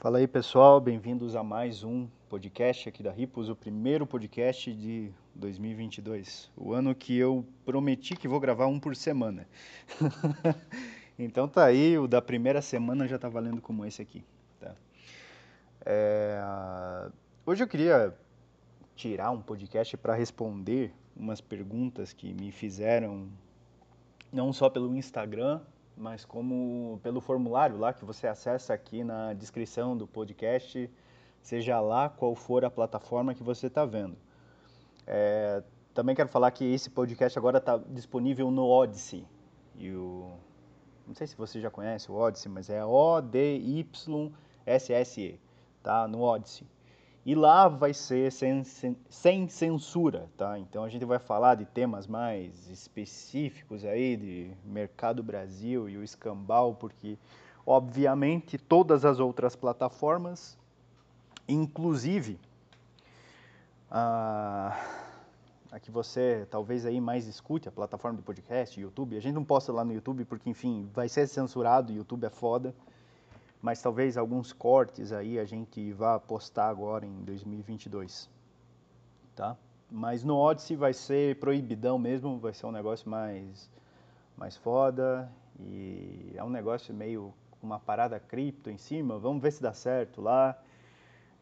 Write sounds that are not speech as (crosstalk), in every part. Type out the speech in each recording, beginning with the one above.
Fala aí pessoal, bem-vindos a mais um podcast aqui da Ripos, o primeiro podcast de 2022, o ano que eu prometi que vou gravar um por semana. (laughs) então tá aí, o da primeira semana já tá valendo como esse aqui. Tá? É... Hoje eu queria tirar um podcast para responder umas perguntas que me fizeram, não só pelo Instagram, mas como pelo formulário lá que você acessa aqui na descrição do podcast, seja lá qual for a plataforma que você está vendo. É, também quero falar que esse podcast agora está disponível no Odyssey. E o, não sei se você já conhece o Odyssey, mas é O-D-Y-S-S-E, tá? No Odyssey. E lá vai ser sem, sem, censura, tá? Então a gente vai falar de temas mais específicos aí de mercado Brasil e o escambau, porque obviamente todas as outras plataformas, inclusive a, a que você talvez aí mais escute, a plataforma de podcast, YouTube, a gente não posta lá no YouTube porque enfim vai ser censurado, YouTube é foda mas talvez alguns cortes aí a gente vá postar agora em 2022, tá? Mas no Odyssey vai ser proibidão mesmo, vai ser um negócio mais, mais foda e é um negócio meio uma parada cripto em cima, vamos ver se dá certo lá.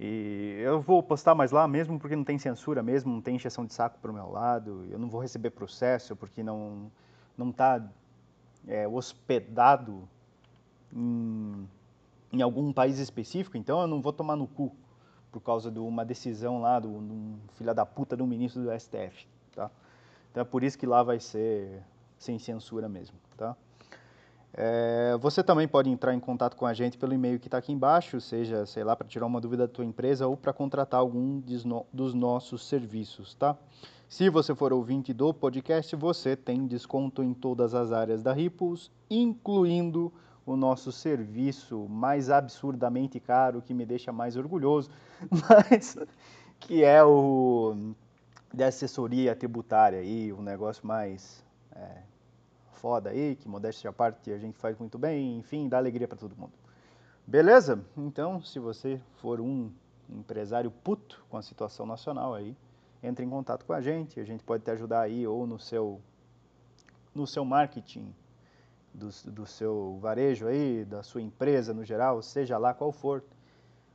E eu vou postar mais lá mesmo porque não tem censura mesmo, não tem injeção de saco pro meu lado, eu não vou receber processo porque não não está é, hospedado em em algum país específico, então eu não vou tomar no cu por causa de uma decisão lá do, do filho da puta do ministro do STF, tá? Então é por isso que lá vai ser sem censura mesmo, tá? É, você também pode entrar em contato com a gente pelo e-mail que está aqui embaixo, seja, sei lá, para tirar uma dúvida da tua empresa ou para contratar algum dos nossos serviços, tá? Se você for ouvinte do podcast, você tem desconto em todas as áreas da Ripples, incluindo o nosso serviço mais absurdamente caro, que me deixa mais orgulhoso, (laughs) mas que é o de assessoria tributária aí, um negócio mais é, foda aí, que modéstia à parte a gente faz muito bem, enfim, dá alegria para todo mundo. Beleza? Então, se você for um empresário puto com a situação nacional aí, entre em contato com a gente, a gente pode te ajudar aí ou no seu no seu marketing do, do seu varejo aí, da sua empresa no geral, seja lá qual for.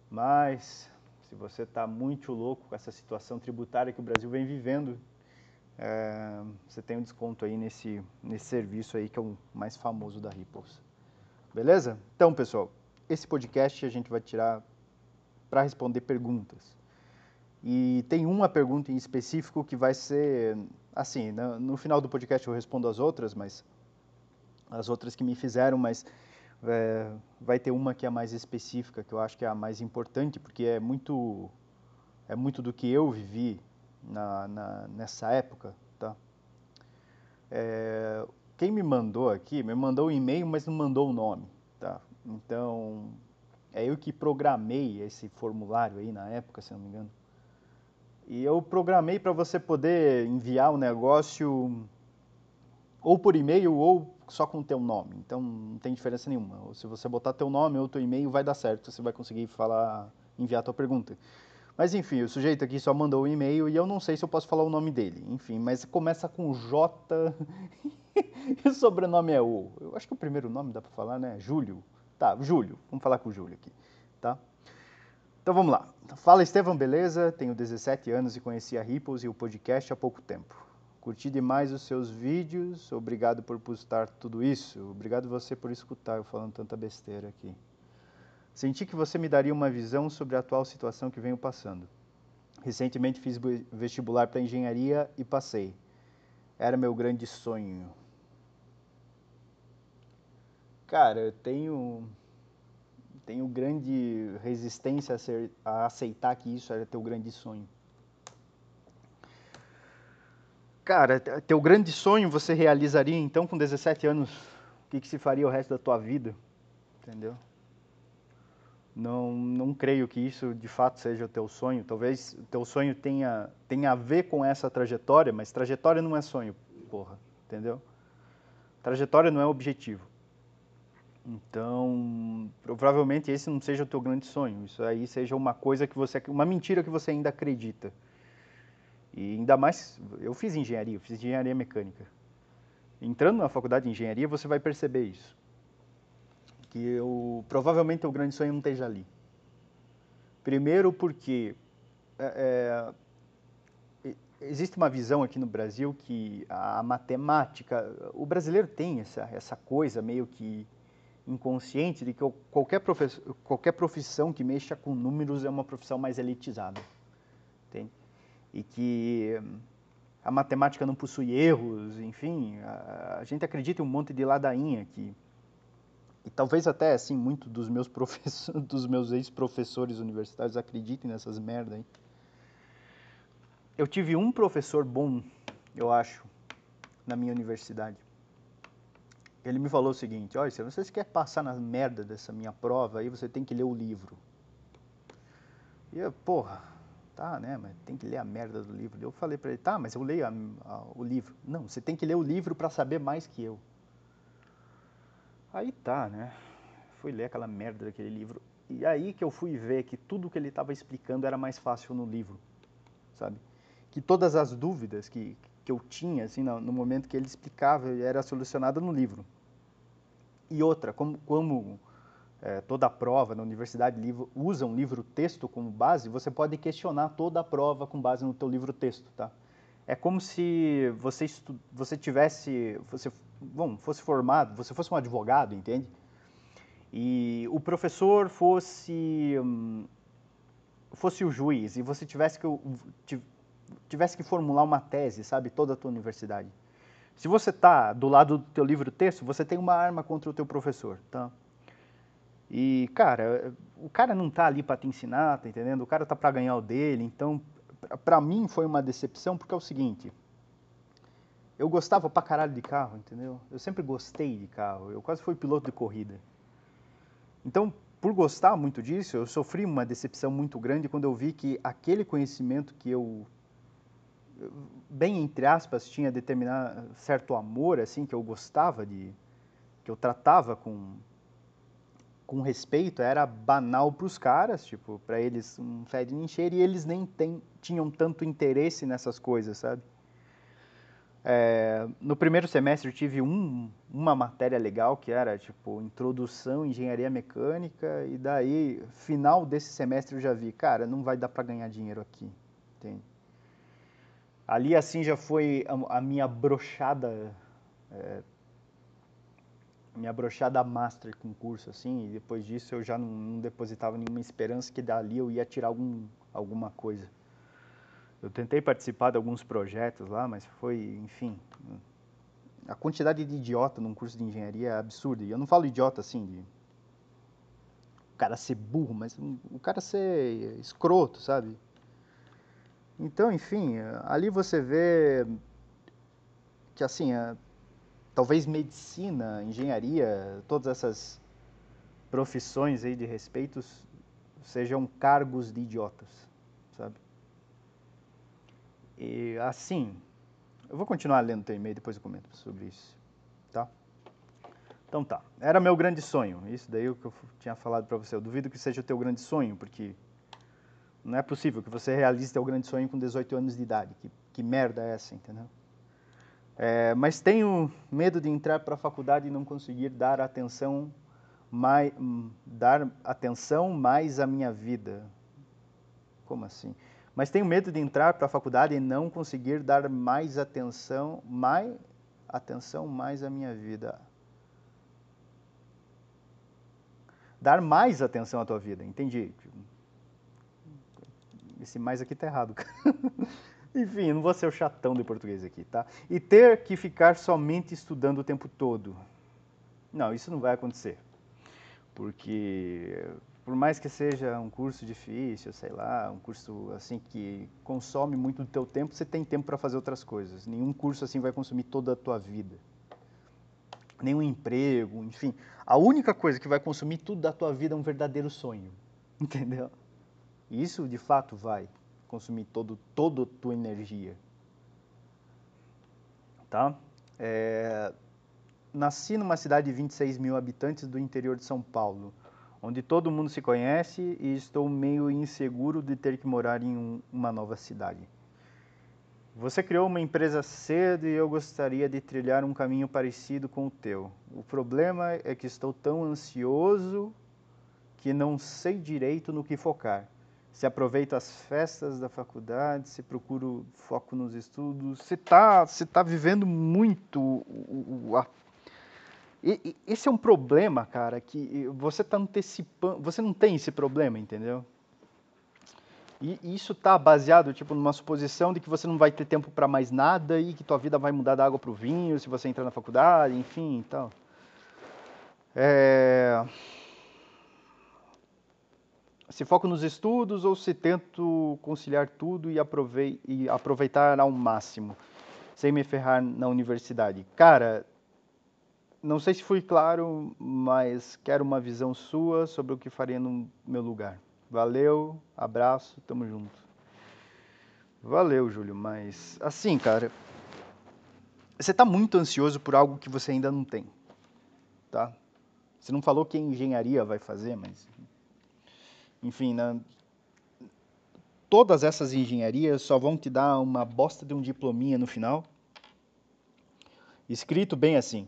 Mas se você está muito louco com essa situação tributária que o Brasil vem vivendo, é, você tem um desconto aí nesse, nesse serviço aí que é o mais famoso da Ripples. Beleza? Então, pessoal, esse podcast a gente vai tirar para responder perguntas. E tem uma pergunta em específico que vai ser, assim, no, no final do podcast eu respondo as outras, mas as outras que me fizeram, mas é, vai ter uma que é mais específica, que eu acho que é a mais importante, porque é muito, é muito do que eu vivi na, na nessa época, tá? É, quem me mandou aqui, me mandou o um e-mail, mas não mandou o nome, tá? Então, é eu que programei esse formulário aí na época, se não me engano. E eu programei para você poder enviar o negócio ou por e-mail ou só com o teu nome. Então não tem diferença nenhuma. Ou se você botar teu nome ou teu e-mail, vai dar certo. Você vai conseguir falar, enviar a tua pergunta. Mas enfim, o sujeito aqui só mandou o um e-mail e eu não sei se eu posso falar o nome dele. Enfim, mas começa com J (laughs) e o sobrenome é O. Eu acho que o primeiro nome dá para falar, né? Júlio. Tá, Júlio. Vamos falar com o Júlio aqui, tá? Então vamos lá. Fala Estevam, beleza? Tenho 17 anos e conheci a Ripples e o podcast há pouco tempo. Curti demais os seus vídeos. Obrigado por postar tudo isso. Obrigado você por escutar eu falando tanta besteira aqui. Senti que você me daria uma visão sobre a atual situação que venho passando. Recentemente fiz vestibular para engenharia e passei. Era meu grande sonho. Cara, eu tenho tenho grande resistência a aceitar que isso era teu grande sonho. Cara, teu grande sonho você realizaria então com 17 anos? O que, que se faria o resto da tua vida? Entendeu? Não, não creio que isso de fato seja o teu sonho. Talvez o teu sonho tenha, tenha a ver com essa trajetória, mas trajetória não é sonho, porra. Entendeu? Trajetória não é objetivo. Então, provavelmente esse não seja o teu grande sonho. Isso aí seja uma coisa que você, uma mentira que você ainda acredita. E ainda mais, eu fiz engenharia, eu fiz engenharia mecânica. Entrando na faculdade de engenharia, você vai perceber isso. Que eu, provavelmente o grande sonho não esteja ali. Primeiro porque é, é, existe uma visão aqui no Brasil que a matemática, o brasileiro tem essa, essa coisa meio que inconsciente de que qualquer, qualquer profissão que mexa com números é uma profissão mais elitizada. Entende? E que a matemática não possui erros, enfim, a, a gente acredita em um monte de ladainha que e talvez até assim muito dos meus (laughs) professores, dos meus ex-professores universitários acreditem nessas merda aí. Eu tive um professor bom, eu acho, na minha universidade. Ele me falou o seguinte: olha, se você quer passar na merda dessa minha prova, aí você tem que ler o livro. E eu, porra, tá, né? Mas tem que ler a merda do livro. Eu falei para ele: tá, mas eu leio a, a, o livro. Não, você tem que ler o livro para saber mais que eu. Aí tá, né? Fui ler aquela merda daquele livro. E aí que eu fui ver que tudo que ele estava explicando era mais fácil no livro, sabe? Que todas as dúvidas que, que eu tinha, assim, no, no momento que ele explicava, era solucionada no livro. E outra, como, como é, toda a prova na universidade livro, usa um livro-texto como base, você pode questionar toda a prova com base no teu livro-texto, tá? É como se você, você tivesse, você bom, fosse formado, você fosse um advogado, entende? E o professor fosse hum, fosse o juiz e você tivesse que tivesse que formular uma tese, sabe, toda a tua universidade. Se você está do lado do teu livro texto, você tem uma arma contra o teu professor, tá? E cara, o cara não está ali para te ensinar, tá entendendo? O cara tá para ganhar o dele. Então, para mim foi uma decepção porque é o seguinte, eu gostava pra caralho de carro, entendeu? Eu sempre gostei de carro, eu quase fui piloto de corrida. Então, por gostar muito disso, eu sofri uma decepção muito grande quando eu vi que aquele conhecimento que eu, bem entre aspas, tinha determinado certo amor, assim, que eu gostava de, que eu tratava com, com respeito, era banal para os caras, tipo, para eles um fede nem cheiro, e eles nem tem, tinham tanto interesse nessas coisas, sabe? É, no primeiro semestre eu tive um, uma matéria legal que era tipo introdução engenharia mecânica e daí final desse semestre eu já vi, cara, não vai dar para ganhar dinheiro aqui? Ali assim já foi a, a minha brochada, é, minha brochada master com curso assim, e depois disso eu já não, não depositava nenhuma esperança que dali eu ia tirar algum, alguma coisa. Eu tentei participar de alguns projetos lá, mas foi, enfim, a quantidade de idiota num curso de engenharia é absurda. E eu não falo idiota assim de o cara ser burro, mas o cara ser escroto, sabe? Então, enfim, ali você vê que assim, talvez medicina, engenharia, todas essas profissões aí de respeitos sejam cargos de idiotas, sabe? E assim, eu vou continuar lendo teu e-mail, depois eu comento sobre isso, tá? Então tá, era meu grande sonho, isso daí é o que eu tinha falado para você. Eu duvido que seja o teu grande sonho, porque não é possível que você realize teu grande sonho com 18 anos de idade. Que, que merda é essa, entendeu? É, mas tenho medo de entrar para a faculdade e não conseguir dar atenção mais, dar atenção mais à minha vida. Como assim? mas tenho medo de entrar para a faculdade e não conseguir dar mais atenção, mais atenção mais à minha vida. Dar mais atenção à tua vida, entendi. Esse mais aqui tá errado. (laughs) Enfim, não vou ser o chatão de português aqui, tá? E ter que ficar somente estudando o tempo todo. Não, isso não vai acontecer. Porque por mais que seja um curso difícil, sei lá, um curso assim que consome muito do teu tempo, você tem tempo para fazer outras coisas. Nenhum curso assim vai consumir toda a tua vida. Nenhum emprego, enfim. A única coisa que vai consumir tudo da tua vida é um verdadeiro sonho. (laughs) Entendeu? Isso de fato vai consumir todo toda a tua energia. Tá? É... nasci numa cidade de 26 mil habitantes do interior de São Paulo, onde todo mundo se conhece e estou meio inseguro de ter que morar em um, uma nova cidade. Você criou uma empresa cedo e eu gostaria de trilhar um caminho parecido com o teu. O problema é que estou tão ansioso que não sei direito no que focar. Se aproveito as festas da faculdade, se procuro foco nos estudos, você está você tá vivendo muito o, o, a... e, e, esse é um problema, cara, que você está antecipando, você não tem esse problema, entendeu? E isso está baseado tipo numa suposição de que você não vai ter tempo para mais nada e que tua vida vai mudar da água para o vinho se você entrar na faculdade, enfim, e tal. É... Se foco nos estudos ou se tento conciliar tudo e, aprovei e aproveitar ao máximo, sem me ferrar na universidade? Cara, não sei se fui claro, mas quero uma visão sua sobre o que faria no meu lugar. Valeu, abraço, tamo junto. Valeu, Júlio, mas assim, cara, você está muito ansioso por algo que você ainda não tem, tá? Você não falou que a engenharia vai fazer, mas enfim, né? todas essas engenharias só vão te dar uma bosta de um diplominha no final, escrito bem assim.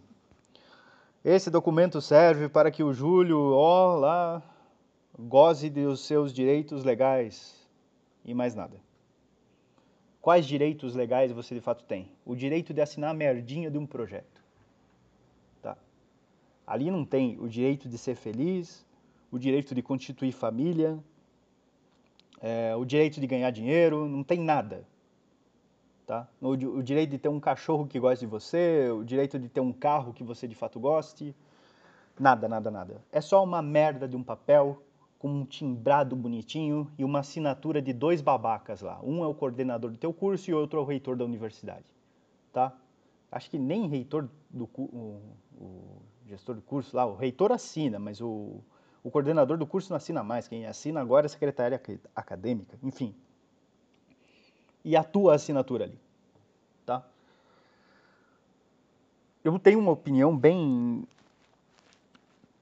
Esse documento serve para que o Júlio, ó lá, goze dos seus direitos legais e mais nada. Quais direitos legais você de fato tem? O direito de assinar a merdinha de um projeto. Tá? Ali não tem o direito de ser feliz, o direito de constituir família, é, o direito de ganhar dinheiro, não tem nada. Tá? O, o direito de ter um cachorro que goste de você, o direito de ter um carro que você de fato goste, nada, nada, nada. É só uma merda de um papel com um timbrado bonitinho e uma assinatura de dois babacas lá. Um é o coordenador do teu curso e outro é o reitor da universidade, tá? Acho que nem reitor do o, o gestor do curso lá, o reitor assina, mas o, o coordenador do curso não assina mais. Quem assina agora é a secretária acadêmica, enfim. E a tua assinatura ali, tá? Eu tenho uma opinião bem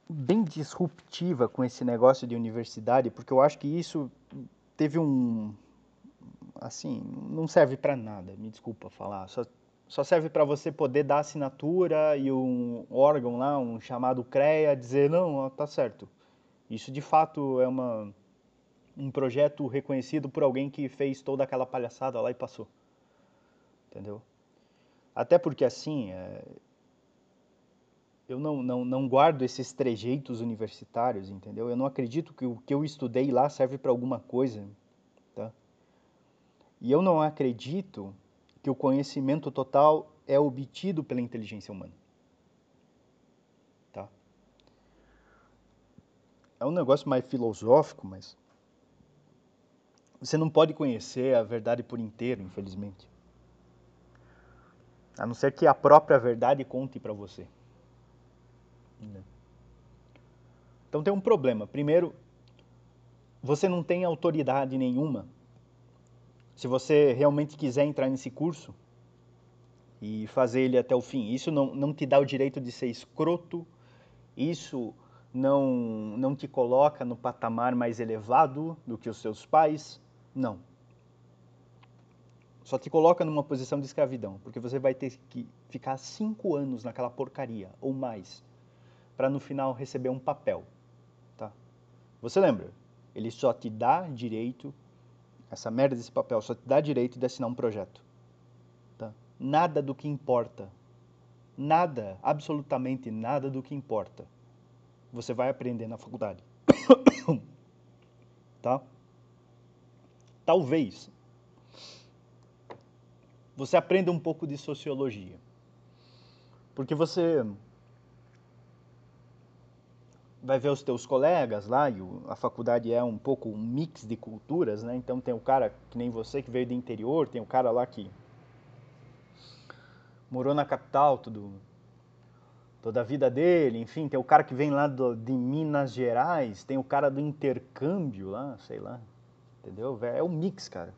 bem disruptiva com esse negócio de universidade, porque eu acho que isso teve um assim, não serve para nada, me desculpa falar, só, só serve para você poder dar assinatura e um órgão lá, um chamado CREA, dizer, não, tá certo. Isso de fato é uma, um projeto reconhecido por alguém que fez toda aquela palhaçada lá e passou. Entendeu? Até porque assim, é, eu não, não, não guardo esses trejeitos universitários, entendeu? Eu não acredito que o que eu estudei lá serve para alguma coisa, tá? E eu não acredito que o conhecimento total é obtido pela inteligência humana. É um negócio mais filosófico, mas você não pode conhecer a verdade por inteiro, infelizmente. A não ser que a própria verdade conte para você. Né? Então tem um problema. Primeiro, você não tem autoridade nenhuma. Se você realmente quiser entrar nesse curso e fazer ele até o fim, isso não, não te dá o direito de ser escroto, isso não, não te coloca no patamar mais elevado do que os seus pais, não. Só te coloca numa posição de escravidão, porque você vai ter que ficar cinco anos naquela porcaria, ou mais, para no final receber um papel. Tá? Você lembra? Ele só te dá direito, essa merda desse papel só te dá direito de assinar um projeto. Tá? Nada do que importa, nada, absolutamente nada do que importa, você vai aprender na faculdade. (coughs) tá? Talvez você aprenda um pouco de sociologia. Porque você vai ver os teus colegas lá, e a faculdade é um pouco um mix de culturas, né? Então tem o cara que nem você que veio do interior, tem o cara lá que morou na capital tudo, toda a vida dele, enfim, tem o cara que vem lá do, de Minas Gerais, tem o cara do intercâmbio lá, sei lá, entendeu? É um mix, cara.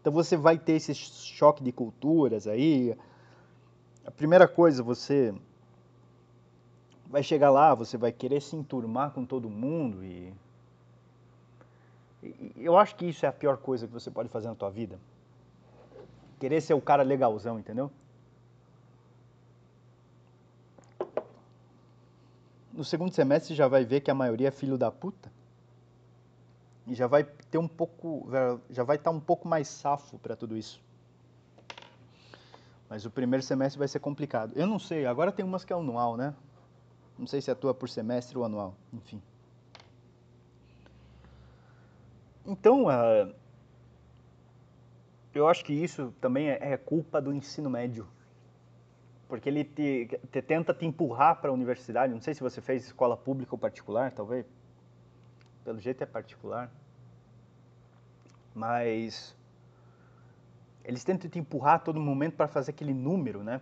Então você vai ter esse choque de culturas aí, a primeira coisa, você vai chegar lá, você vai querer se enturmar com todo mundo e, eu acho que isso é a pior coisa que você pode fazer na tua vida. Querer ser o cara legalzão, entendeu? No segundo semestre já vai ver que a maioria é filho da puta. E já vai ter um pouco, já vai estar um pouco mais safo para tudo isso. Mas o primeiro semestre vai ser complicado. Eu não sei, agora tem umas que é anual, né? Não sei se atua por semestre ou anual, enfim. Então, uh, eu acho que isso também é, é culpa do ensino médio. Porque ele te, te tenta te empurrar para a universidade. Não sei se você fez escola pública ou particular, talvez. Pelo jeito é particular. Mas eles tentam te empurrar a todo momento para fazer aquele número, né?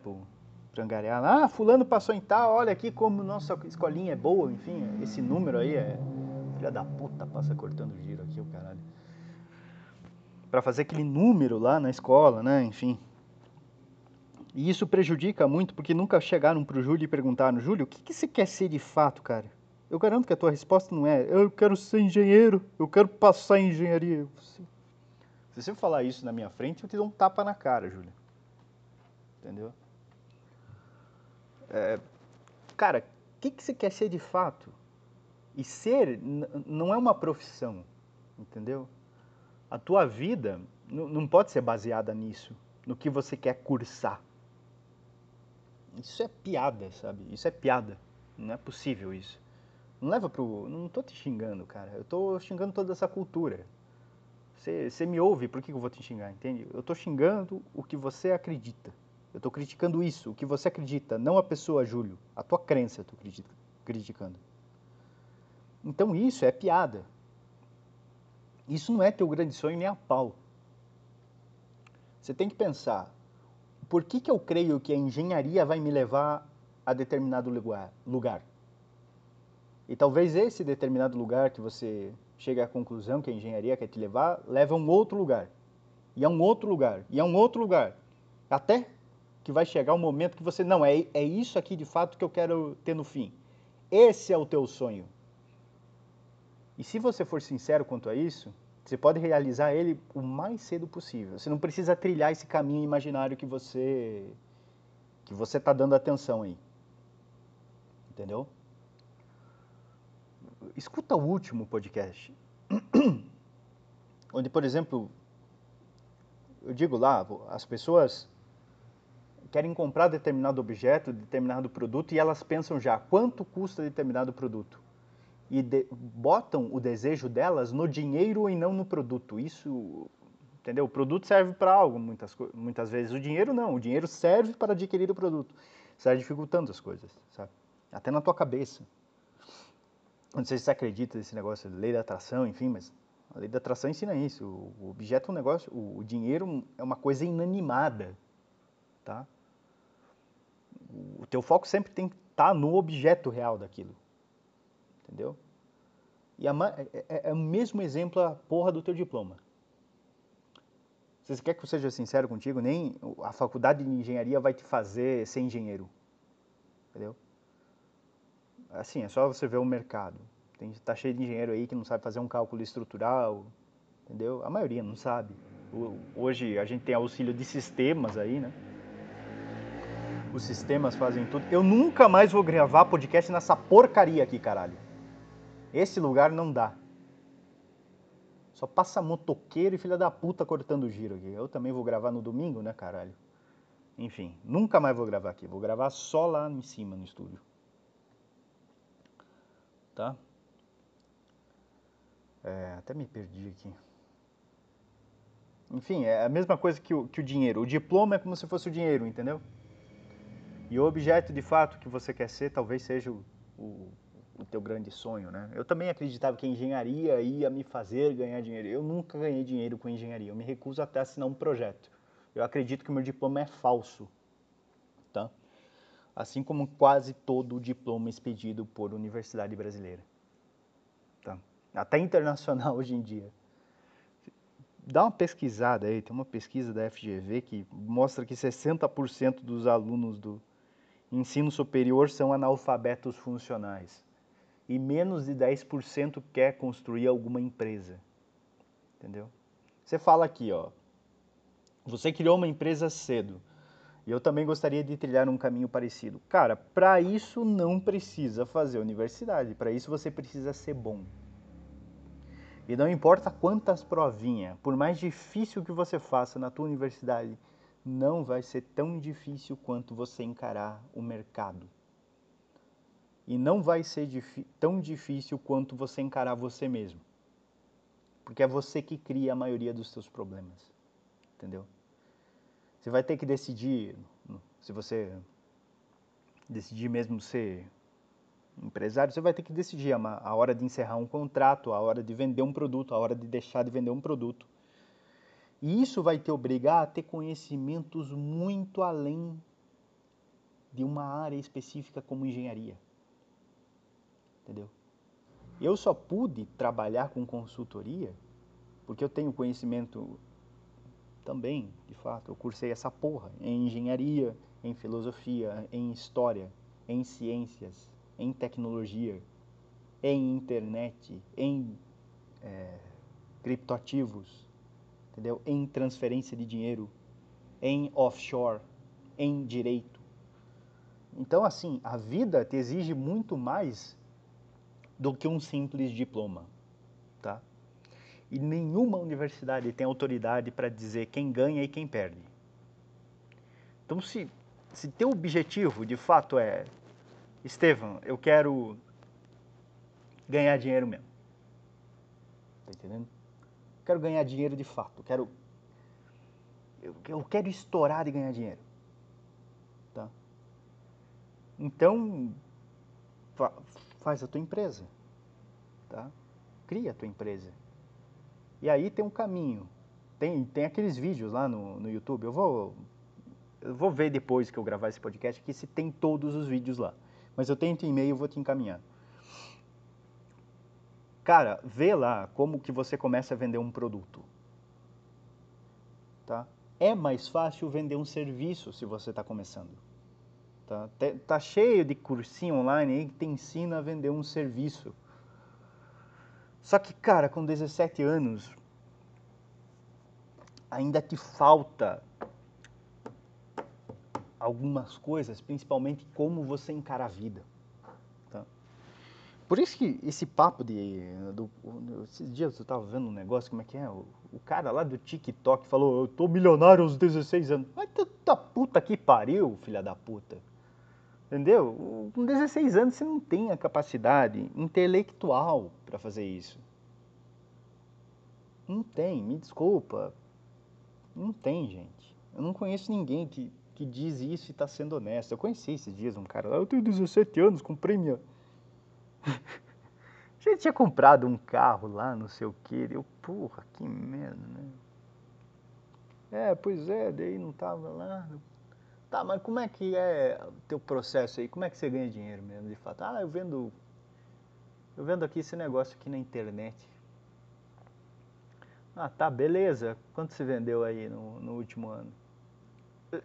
para angariar. Ah, fulano passou em tal, olha aqui como nossa escolinha é boa, enfim, esse número aí é. Filha da puta, passa cortando giro aqui, o caralho. Para fazer aquele número lá na escola, né? Enfim. E isso prejudica muito porque nunca chegaram pro Júlio e perguntaram: Júlio, o que, que você quer ser de fato, cara? Eu garanto que a tua resposta não é: eu quero ser engenheiro, eu quero passar em engenharia. Se você falar isso na minha frente, eu te dou um tapa na cara, Júlio. Entendeu? É, cara, o que, que você quer ser de fato? E ser não é uma profissão, entendeu? A tua vida não pode ser baseada nisso, no que você quer cursar. Isso é piada, sabe? Isso é piada. Não é possível isso. Não leva pro. Não tô te xingando, cara. Eu tô xingando toda essa cultura. Você, me ouve, por que eu vou te xingar, entende? Eu tô xingando o que você acredita. Eu estou criticando isso, o que você acredita, não a pessoa, Júlio. A tua crença eu estou criticando. Então isso é piada. Isso não é teu grande sonho nem a pau. Você tem que pensar, por que, que eu creio que a engenharia vai me levar a determinado lugar? E talvez esse determinado lugar que você chega à conclusão que a engenharia quer te levar, leva a um outro lugar. E a um outro lugar. E a um outro lugar. Até que vai chegar um momento que você, não, é, é isso aqui de fato que eu quero ter no fim. Esse é o teu sonho. E se você for sincero quanto a isso, você pode realizar ele o mais cedo possível. Você não precisa trilhar esse caminho imaginário que você que você está dando atenção aí. Entendeu? Escuta o último podcast. (clears throat) Onde, por exemplo, eu digo lá, as pessoas querem comprar determinado objeto, determinado produto e elas pensam já quanto custa determinado produto e de, botam o desejo delas no dinheiro e não no produto. Isso, entendeu? O produto serve para algo muitas muitas vezes. O dinheiro não. O dinheiro serve para adquirir o produto. Está dificultando as coisas, sabe? Até na tua cabeça. Não sei se você acredita nesse negócio de lei da atração, enfim, mas a lei da atração ensina isso. O objeto é um negócio, o dinheiro é uma coisa inanimada, tá? o teu foco sempre tem que estar tá no objeto real daquilo. Entendeu? E é, é, é, o mesmo exemplo a porra do teu diploma. Você quer que eu seja sincero contigo, nem a faculdade de engenharia vai te fazer ser engenheiro. Entendeu? Assim, é só você ver o mercado. Tem, tá cheio de engenheiro aí que não sabe fazer um cálculo estrutural, entendeu? A maioria não sabe. Hoje a gente tem auxílio de sistemas aí, né? os sistemas fazem tudo. Eu nunca mais vou gravar podcast nessa porcaria aqui, caralho. Esse lugar não dá. Só passa motoqueiro e filha da puta cortando giro aqui. Eu também vou gravar no domingo, né, caralho? Enfim, nunca mais vou gravar aqui. Vou gravar só lá em cima no estúdio. Tá? É, até me perdi aqui. Enfim, é a mesma coisa que o, que o dinheiro. O diploma é como se fosse o dinheiro, entendeu? E o objeto de fato que você quer ser talvez seja o, o, o teu grande sonho, né? Eu também acreditava que a engenharia ia me fazer ganhar dinheiro. Eu nunca ganhei dinheiro com engenharia. Eu me recuso até a assinar um projeto. Eu acredito que o meu diploma é falso, tá? Assim como quase todo o diploma expedido por universidade brasileira, tá? Até internacional hoje em dia. dá uma pesquisada aí, tem uma pesquisa da FGV que mostra que 60% dos alunos do ensino superior são analfabetos funcionais. E menos de 10% quer construir alguma empresa. Entendeu? Você fala aqui, ó. Você criou uma empresa cedo. E eu também gostaria de trilhar um caminho parecido. Cara, para isso não precisa fazer universidade. Para isso você precisa ser bom. E não importa quantas provinhas, por mais difícil que você faça na tua universidade, não vai ser tão difícil quanto você encarar o mercado. E não vai ser tão difícil quanto você encarar você mesmo. Porque é você que cria a maioria dos seus problemas. Entendeu? Você vai ter que decidir, se você decidir mesmo ser empresário, você vai ter que decidir a hora de encerrar um contrato, a hora de vender um produto, a hora de deixar de vender um produto. E isso vai te obrigar a ter conhecimentos muito além de uma área específica como engenharia. Entendeu? Eu só pude trabalhar com consultoria porque eu tenho conhecimento também, de fato, eu cursei essa porra em engenharia, em filosofia, em história, em ciências, em tecnologia, em internet, em é, criptoativos, entendeu? Em transferência de dinheiro, em offshore, em direito. Então, assim, a vida te exige muito mais do que um simples diploma, tá? E nenhuma universidade tem autoridade para dizer quem ganha e quem perde. Então, se, se teu objetivo, de fato, é Estevam, eu quero ganhar dinheiro mesmo. Tá entendendo? Quero ganhar dinheiro de fato. Quero eu, eu quero estourar e ganhar dinheiro. Tá? Então, faz a tua empresa. Tá? Cria a tua empresa. E aí tem um caminho. Tem, tem aqueles vídeos lá no, no YouTube. Eu vou, eu vou ver depois que eu gravar esse podcast aqui se tem todos os vídeos lá mas eu tenho teu e-mail vou te encaminhar. Cara, vê lá como que você começa a vender um produto. Tá? É mais fácil vender um serviço se você está começando. Tá? tá cheio de cursinho online aí que te ensina a vender um serviço. Só que, cara, com 17 anos, ainda te falta algumas coisas, principalmente como você encara a vida. Tá? Por isso que esse papo de. Do, esses dias eu estava vendo um negócio, como é que é? O, o, cara lá do TikTok falou: Eu tô milionário aos 16 anos. Mas tá puta que pariu, filha da puta. Entendeu? Com 16 anos você não tem a capacidade intelectual para fazer isso. Não tem, me desculpa. Não tem, gente. Eu não conheço ninguém que que diz isso e está sendo honesto. Eu conheci esses dias um cara lá, eu tenho 17 anos, comprei minha. (laughs) Já tinha comprado um carro lá, não sei o que. Eu, porra, que merda, né? É, pois é, daí não tava lá. Tá, mas como é que é o teu processo aí? Como é que você ganha dinheiro mesmo, de fato? Ah, eu vendo. Eu vendo aqui esse negócio aqui na internet. Ah, tá, beleza. Quanto você vendeu aí no, no último ano?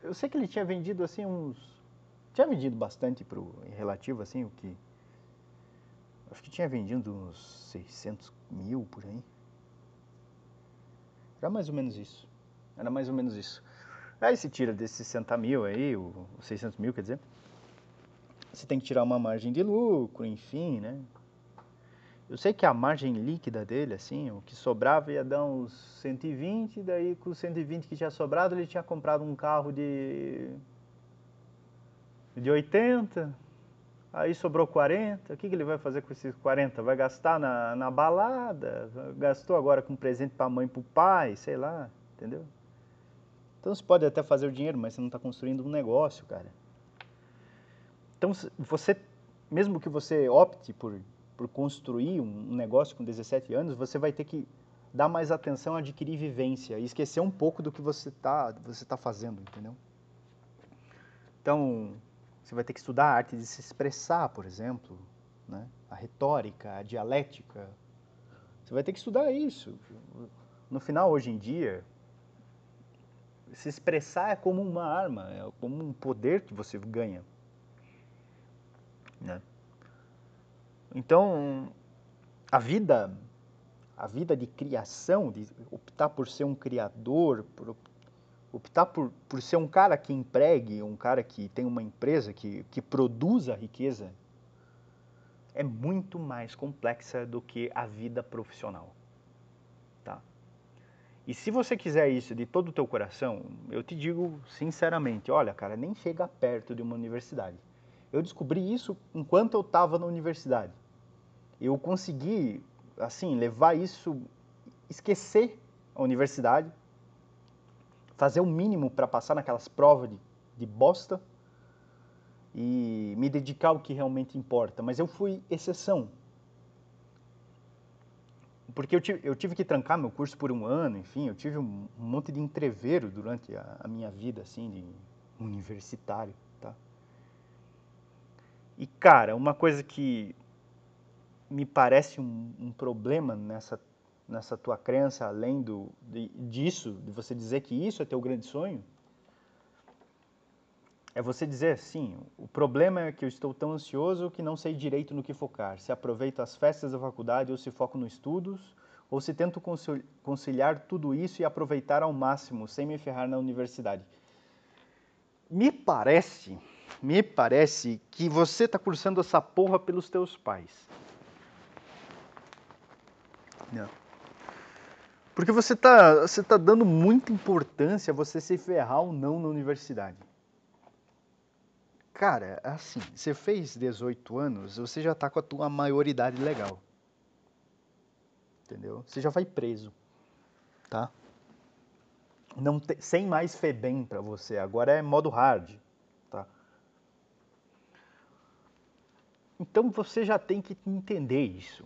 eu sei que ele tinha vendido assim uns. Tinha vendido bastante pro, em relativo, assim, o que. Acho que tinha vendido uns 600 mil por aí. Era mais ou menos isso. Era mais ou menos isso. Aí se tira desses 60 mil aí, os 600 mil, quer dizer, você tem que tirar uma margem de lucro, enfim, né? Eu sei que a margem líquida dele, assim, o que sobrava ia dar uns 120, daí com os 120 que tinha sobrado, ele tinha comprado um carro de de 80, aí sobrou 40, o que, que ele vai fazer com esses 40? Vai gastar na, na balada? Gastou agora com presente para a mãe para o pai, sei lá, entendeu? Então você pode até fazer o dinheiro, mas você não está construindo um negócio, cara. Então você, mesmo que você opte por por construir um negócio com 17 anos, você vai ter que dar mais atenção adquirir vivência e esquecer um pouco do que você está você tá fazendo, entendeu? Então, você vai ter que estudar a arte de se expressar, por exemplo, né? a retórica, a dialética. Você vai ter que estudar isso. no final, hoje em dia, se expressar é como uma arma, é como um poder que você ganha. Né? Então, a vida, a vida de criação, de optar por ser um criador, por optar por, por ser um cara que empregue, um cara que tem uma empresa que, que produza riqueza, é muito mais complexa do que a vida profissional. E se você quiser isso de todo o teu coração, eu te digo sinceramente, olha, cara, nem chega perto de uma universidade. Eu descobri isso enquanto eu estava na universidade eu consegui, assim, levar isso, esquecer a universidade, fazer o mínimo para passar naquelas provas de, de bosta e me dedicar ao que realmente importa. Mas eu fui exceção. Porque eu tive, eu tive que trancar meu curso por um ano, enfim, eu tive um, monte de entreveiro durante a, a minha vida, assim, de universitário, tá? E, cara, uma coisa que me parece um, um, problema nessa, nessa tua crença, além do, de, disso, de você dizer que isso é teu grande sonho, é você dizer assim, o problema é que eu estou tão ansioso que não sei direito no que focar, se aproveito as festas da faculdade ou se foco nos estudos, ou se tento conciliar tudo isso e aproveitar ao máximo, sem me ferrar na universidade. Me parece, me parece que você está cursando essa porra pelos teus pais. Não. Porque você está você tá dando muita importância a você se ferrar ou não na universidade. Cara, assim, você fez 18 anos, você já está com a tua maioridade legal. Entendeu? Você já vai preso. Tá? Não te, sem mais FEBEM para você. Agora é modo hard. Tá? Então você já tem que entender isso.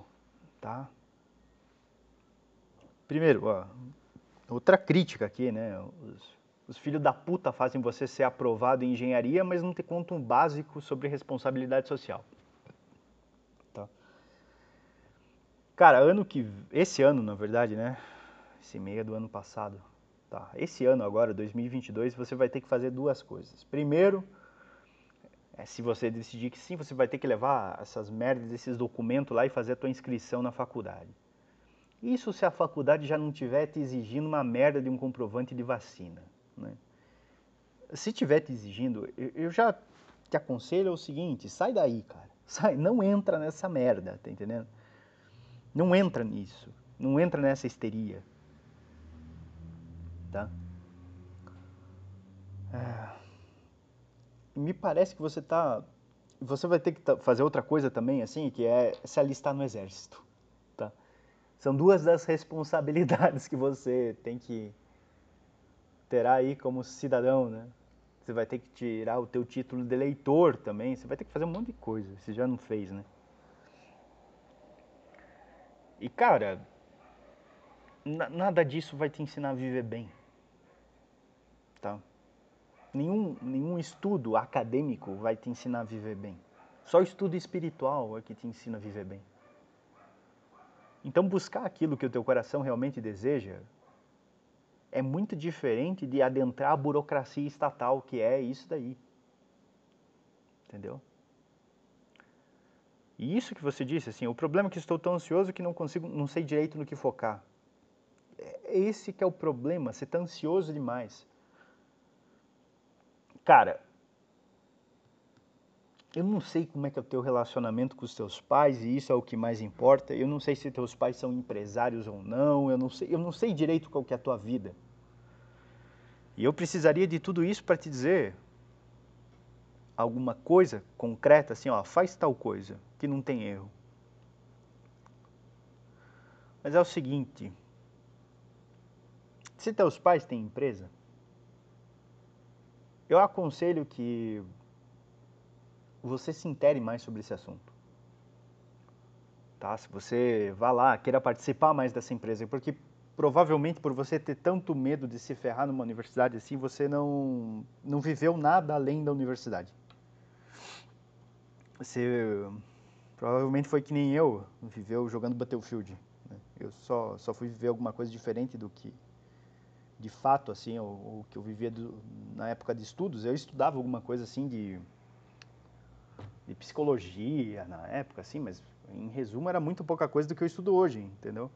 Tá? Primeiro, ó, outra crítica aqui, né? Os, os filhos da puta fazem você ser aprovado em engenharia, mas não te contam um básico sobre responsabilidade social. Tá? Cara, ano que. Esse ano, na verdade, né? Esse meio do ano passado. Tá. Esse ano agora, 2022, você vai ter que fazer duas coisas. Primeiro, é, se você decidir que sim, você vai ter que levar essas merdas, esses documentos lá e fazer a tua inscrição na faculdade. Isso se a faculdade já não estiver te exigindo uma merda de um comprovante de vacina. Né? Se tiver te exigindo, eu já te aconselho o seguinte, sai daí, cara. (laughs) Sai, não entra nessa merda, tá entendendo? Não entra nisso. Não entra nessa histeria. Tá? É... Me parece que você tá... Você vai ter que fazer outra coisa também, assim, que é se alistar no exército. São duas das (laughs) responsabilidades que você tem que ter aí como cidadão, né? Você vai ter que tirar o teu título de eleitor também, você vai ter que fazer um monte de coisa, você já não fez, né? E cara, nada disso vai te ensinar a viver bem, tá? Nenhum, nenhum estudo acadêmico vai te ensinar a viver bem. Só o estudo espiritual é que te ensina a viver bem. Então, buscar aquilo que o teu coração realmente deseja é muito diferente de adentrar a burocracia estatal, que é isso daí. Entendeu? E isso que você disse, assim, o problema é que estou tão ansioso que não consigo, não sei direito no que focar. É esse que é o problema, você está ansioso demais. Cara, eu não sei como é que é o teu relacionamento com os teus pais e isso é o que mais importa. Eu não sei se teus pais são empresários ou não. Eu não sei, eu não sei direito qual que é a tua vida. E eu precisaria de tudo isso para te dizer alguma coisa concreta, assim, ó, faz tal coisa que não tem erro. Mas é o seguinte, se teus pais têm empresa, eu aconselho que você se intere mais sobre esse assunto. Tá? Se você vá lá, queira participar mais dessa empresa, porque provavelmente por você ter tanto medo de se ferrar numa universidade assim, você não, não viveu nada além da universidade. Você provavelmente foi que nem eu, viveu jogando Battlefield. Né? Eu só, só fui viver alguma coisa diferente do que, de fato, assim, o, o que eu vivia do, na época de estudos. Eu estudava alguma coisa assim de, de psicologia na época, assim, mas em resumo era muito pouca coisa do que eu estudo hoje, entendeu?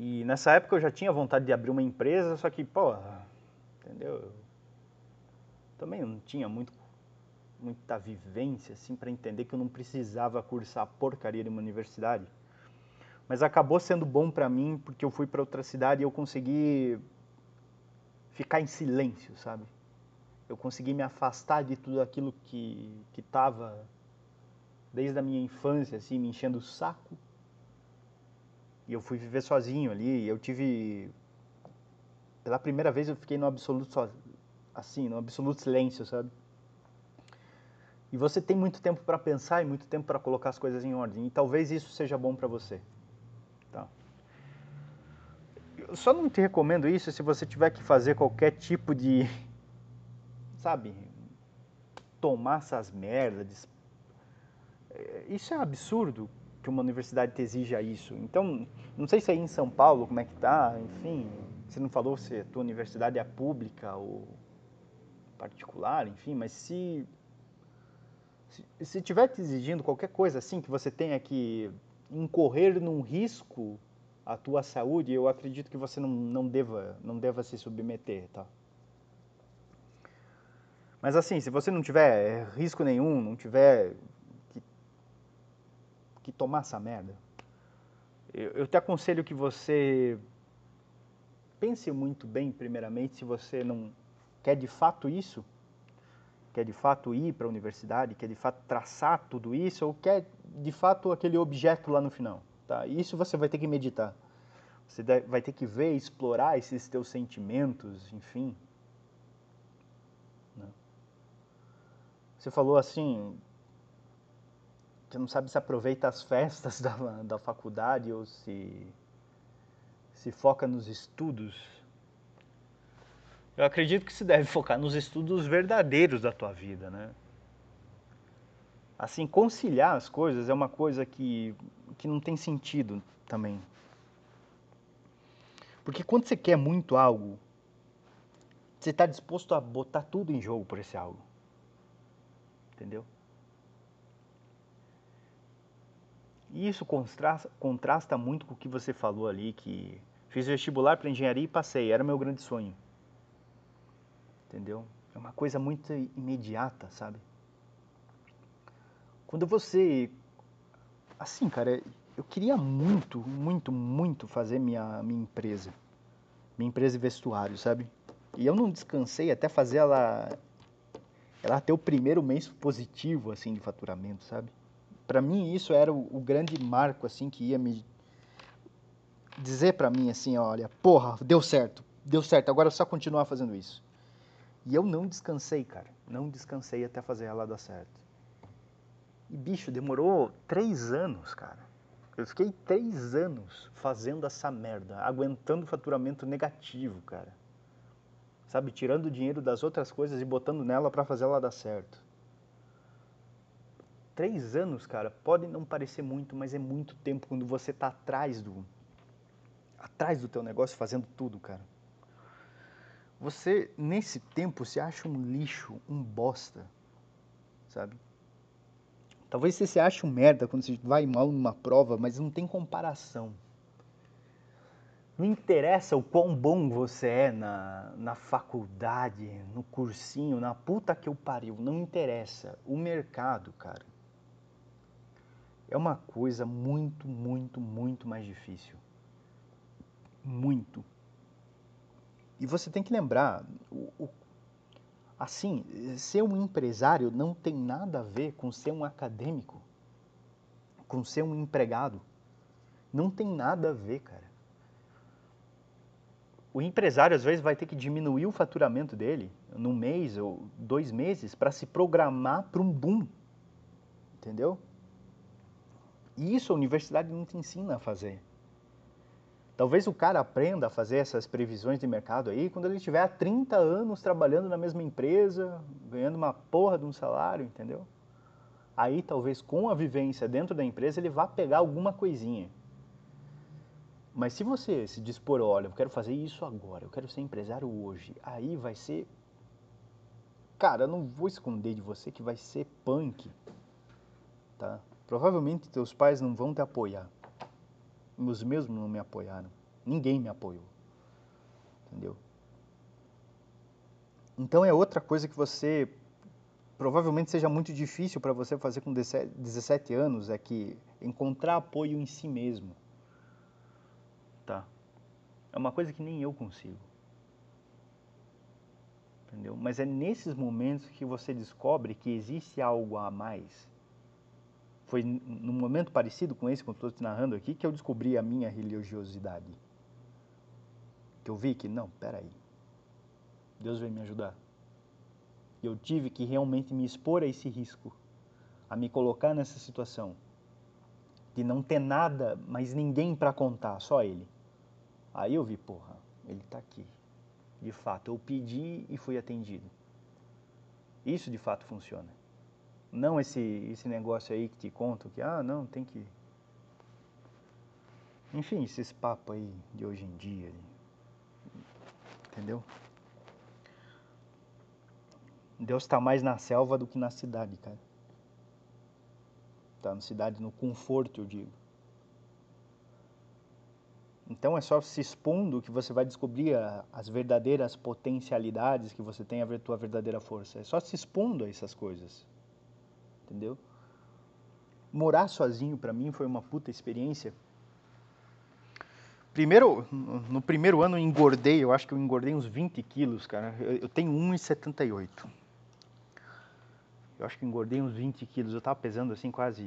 E nessa época eu já tinha vontade de abrir uma empresa, só que, pô, entendeu? Eu também não tinha muito muita vivência assim para entender que eu não precisava cursar porcaria de uma universidade. Mas acabou sendo bom para mim porque eu fui para outra cidade e eu consegui ficar em silêncio, sabe? Eu consegui me afastar de tudo aquilo que que estava desde a minha infância assim me enchendo o saco. E eu fui viver sozinho ali, e eu tive pela primeira vez eu fiquei no absoluto so, assim, no absoluto silêncio, sabe? E você tem muito tempo para pensar e muito tempo para colocar as coisas em ordem. E talvez isso seja bom para você. Tá? Eu só não te recomendo isso se você tiver que fazer qualquer tipo de. (laughs) Sabe? Tomar essas merdas. Isso é absurdo que uma universidade te exija isso. Então, não sei se aí em São Paulo como é que tá, enfim. Você não falou se a tua universidade é pública ou particular, enfim, mas se se, se tiver te exigindo qualquer coisa assim que você tenha que incorrer num risco à tua saúde, eu acredito que você não, não, deva, não deva se submeter, tá? Mas assim, se você não tiver risco nenhum, não tiver que, tomar essa merda, eu, eu te aconselho que você pense muito bem, primeiramente, se você não quer de fato isso, quer de fato ir para a universidade, quer de fato traçar tudo isso, ou quer de fato aquele objeto lá no final. Tá? Isso você vai ter que meditar. Você vai ter que ver, explorar esses teus sentimentos, enfim. Né? Você falou assim, você não sabe se aproveita as festas (laughs) da, da faculdade ou se se foca nos estudos eu acredito que se deve focar nos estudos verdadeiros da tua vida, né? Assim, conciliar as coisas é uma coisa que, que não tem sentido também. Porque quando você quer muito algo, você está disposto a botar tudo em jogo por esse algo. Entendeu? E isso contrasta, contrasta muito com o que você falou ali, que fiz vestibular para engenharia e passei, era meu grande sonho entendeu? É uma coisa muito imediata, sabe? Quando você. Assim, cara, eu queria muito, muito, muito fazer minha, minha empresa. Minha empresa de vestuário, sabe? E eu não descansei até fazer ela. Ela ter o primeiro mês positivo, assim, de faturamento, sabe? Para mim, isso era o, o grande marco, assim, que ia me dizer para mim assim, olha, porra, deu certo, deu certo, agora é só continuar fazendo isso. E eu não descansei, cara. Não descansei até fazer ela dar certo. E, bicho, demorou três anos, cara. Eu fiquei três anos fazendo essa merda, aguentando faturamento negativo, cara. Sabe, tirando o dinheiro das outras coisas e botando nela para fazer ela dar certo. Três anos, cara, pode não parecer muito, mas é muito tempo quando você tá atrás do atrás do teu negócio fazendo tudo, cara. Você, nesse tempo, se acha um lixo, um bosta, sabe? Talvez você se ache um merda quando você vai mal numa prova, mas não tem comparação. Não interessa o quão bom você é na, na faculdade, no cursinho, na puta que eu pariu. Não interessa. O mercado, cara, é uma coisa muito, muito, muito mais difícil. Muito. E você tem que lembrar, o, o, assim, ser um empresário não tem nada a ver com ser um acadêmico, com ser um empregado. Não tem nada a ver, cara. O empresário às vezes vai ter que diminuir o faturamento dele num mês ou dois meses para se programar para um boom. Entendeu? E isso a universidade não te ensina a fazer. Talvez o cara aprenda a fazer essas previsões de mercado aí quando ele tiver há 30 anos trabalhando na mesma empresa, ganhando uma porra de um salário, entendeu? Aí talvez com a vivência dentro da empresa ele vá pegar alguma coisinha. Mas se você se dispor, olha, eu quero fazer isso agora, eu quero ser empresário hoje, aí vai ser. Cara, eu não vou esconder de você que vai ser punk. Tá? Provavelmente teus pais não vão te apoiar. Meus não me apoiaram. Ninguém me apoiou. Entendeu? Então é outra coisa que você provavelmente seja muito difícil para você fazer com 17 anos, é que encontrar apoio em si mesmo tá? É uma coisa que nem eu consigo. Entendeu? Mas é nesses momentos que você descobre que existe algo a mais. Foi num momento parecido com esse eu estou te narrando aqui que eu descobri a minha religiosidade. Que eu vi que, não, peraí. Deus veio me ajudar. Eu tive que realmente me expor a esse risco, a me colocar nessa situação de não ter nada, mas ninguém para contar, só Ele. Aí eu vi, porra, ele está aqui. De fato, eu pedi e fui atendido. Isso de fato funciona. Não esse, esse negócio aí que te conto que, ah, não, tem que. Enfim, esses papos aí de hoje em dia. Entendeu? Deus está mais na selva do que na cidade, cara. Está na cidade, no conforto, eu digo. Então é só se expondo que você vai descobrir a, as verdadeiras potencialidades que você tem, a tua verdadeira força. É só se expondo a essas coisas. Entendeu? Morar sozinho para mim foi uma puta experiência. Primeiro, no primeiro ano eu engordei, eu acho que eu engordei uns 20 quilos, cara. Eu, tenho 1,78. Eu acho que engordei uns 20 quilos. Eu tava pesando assim quase.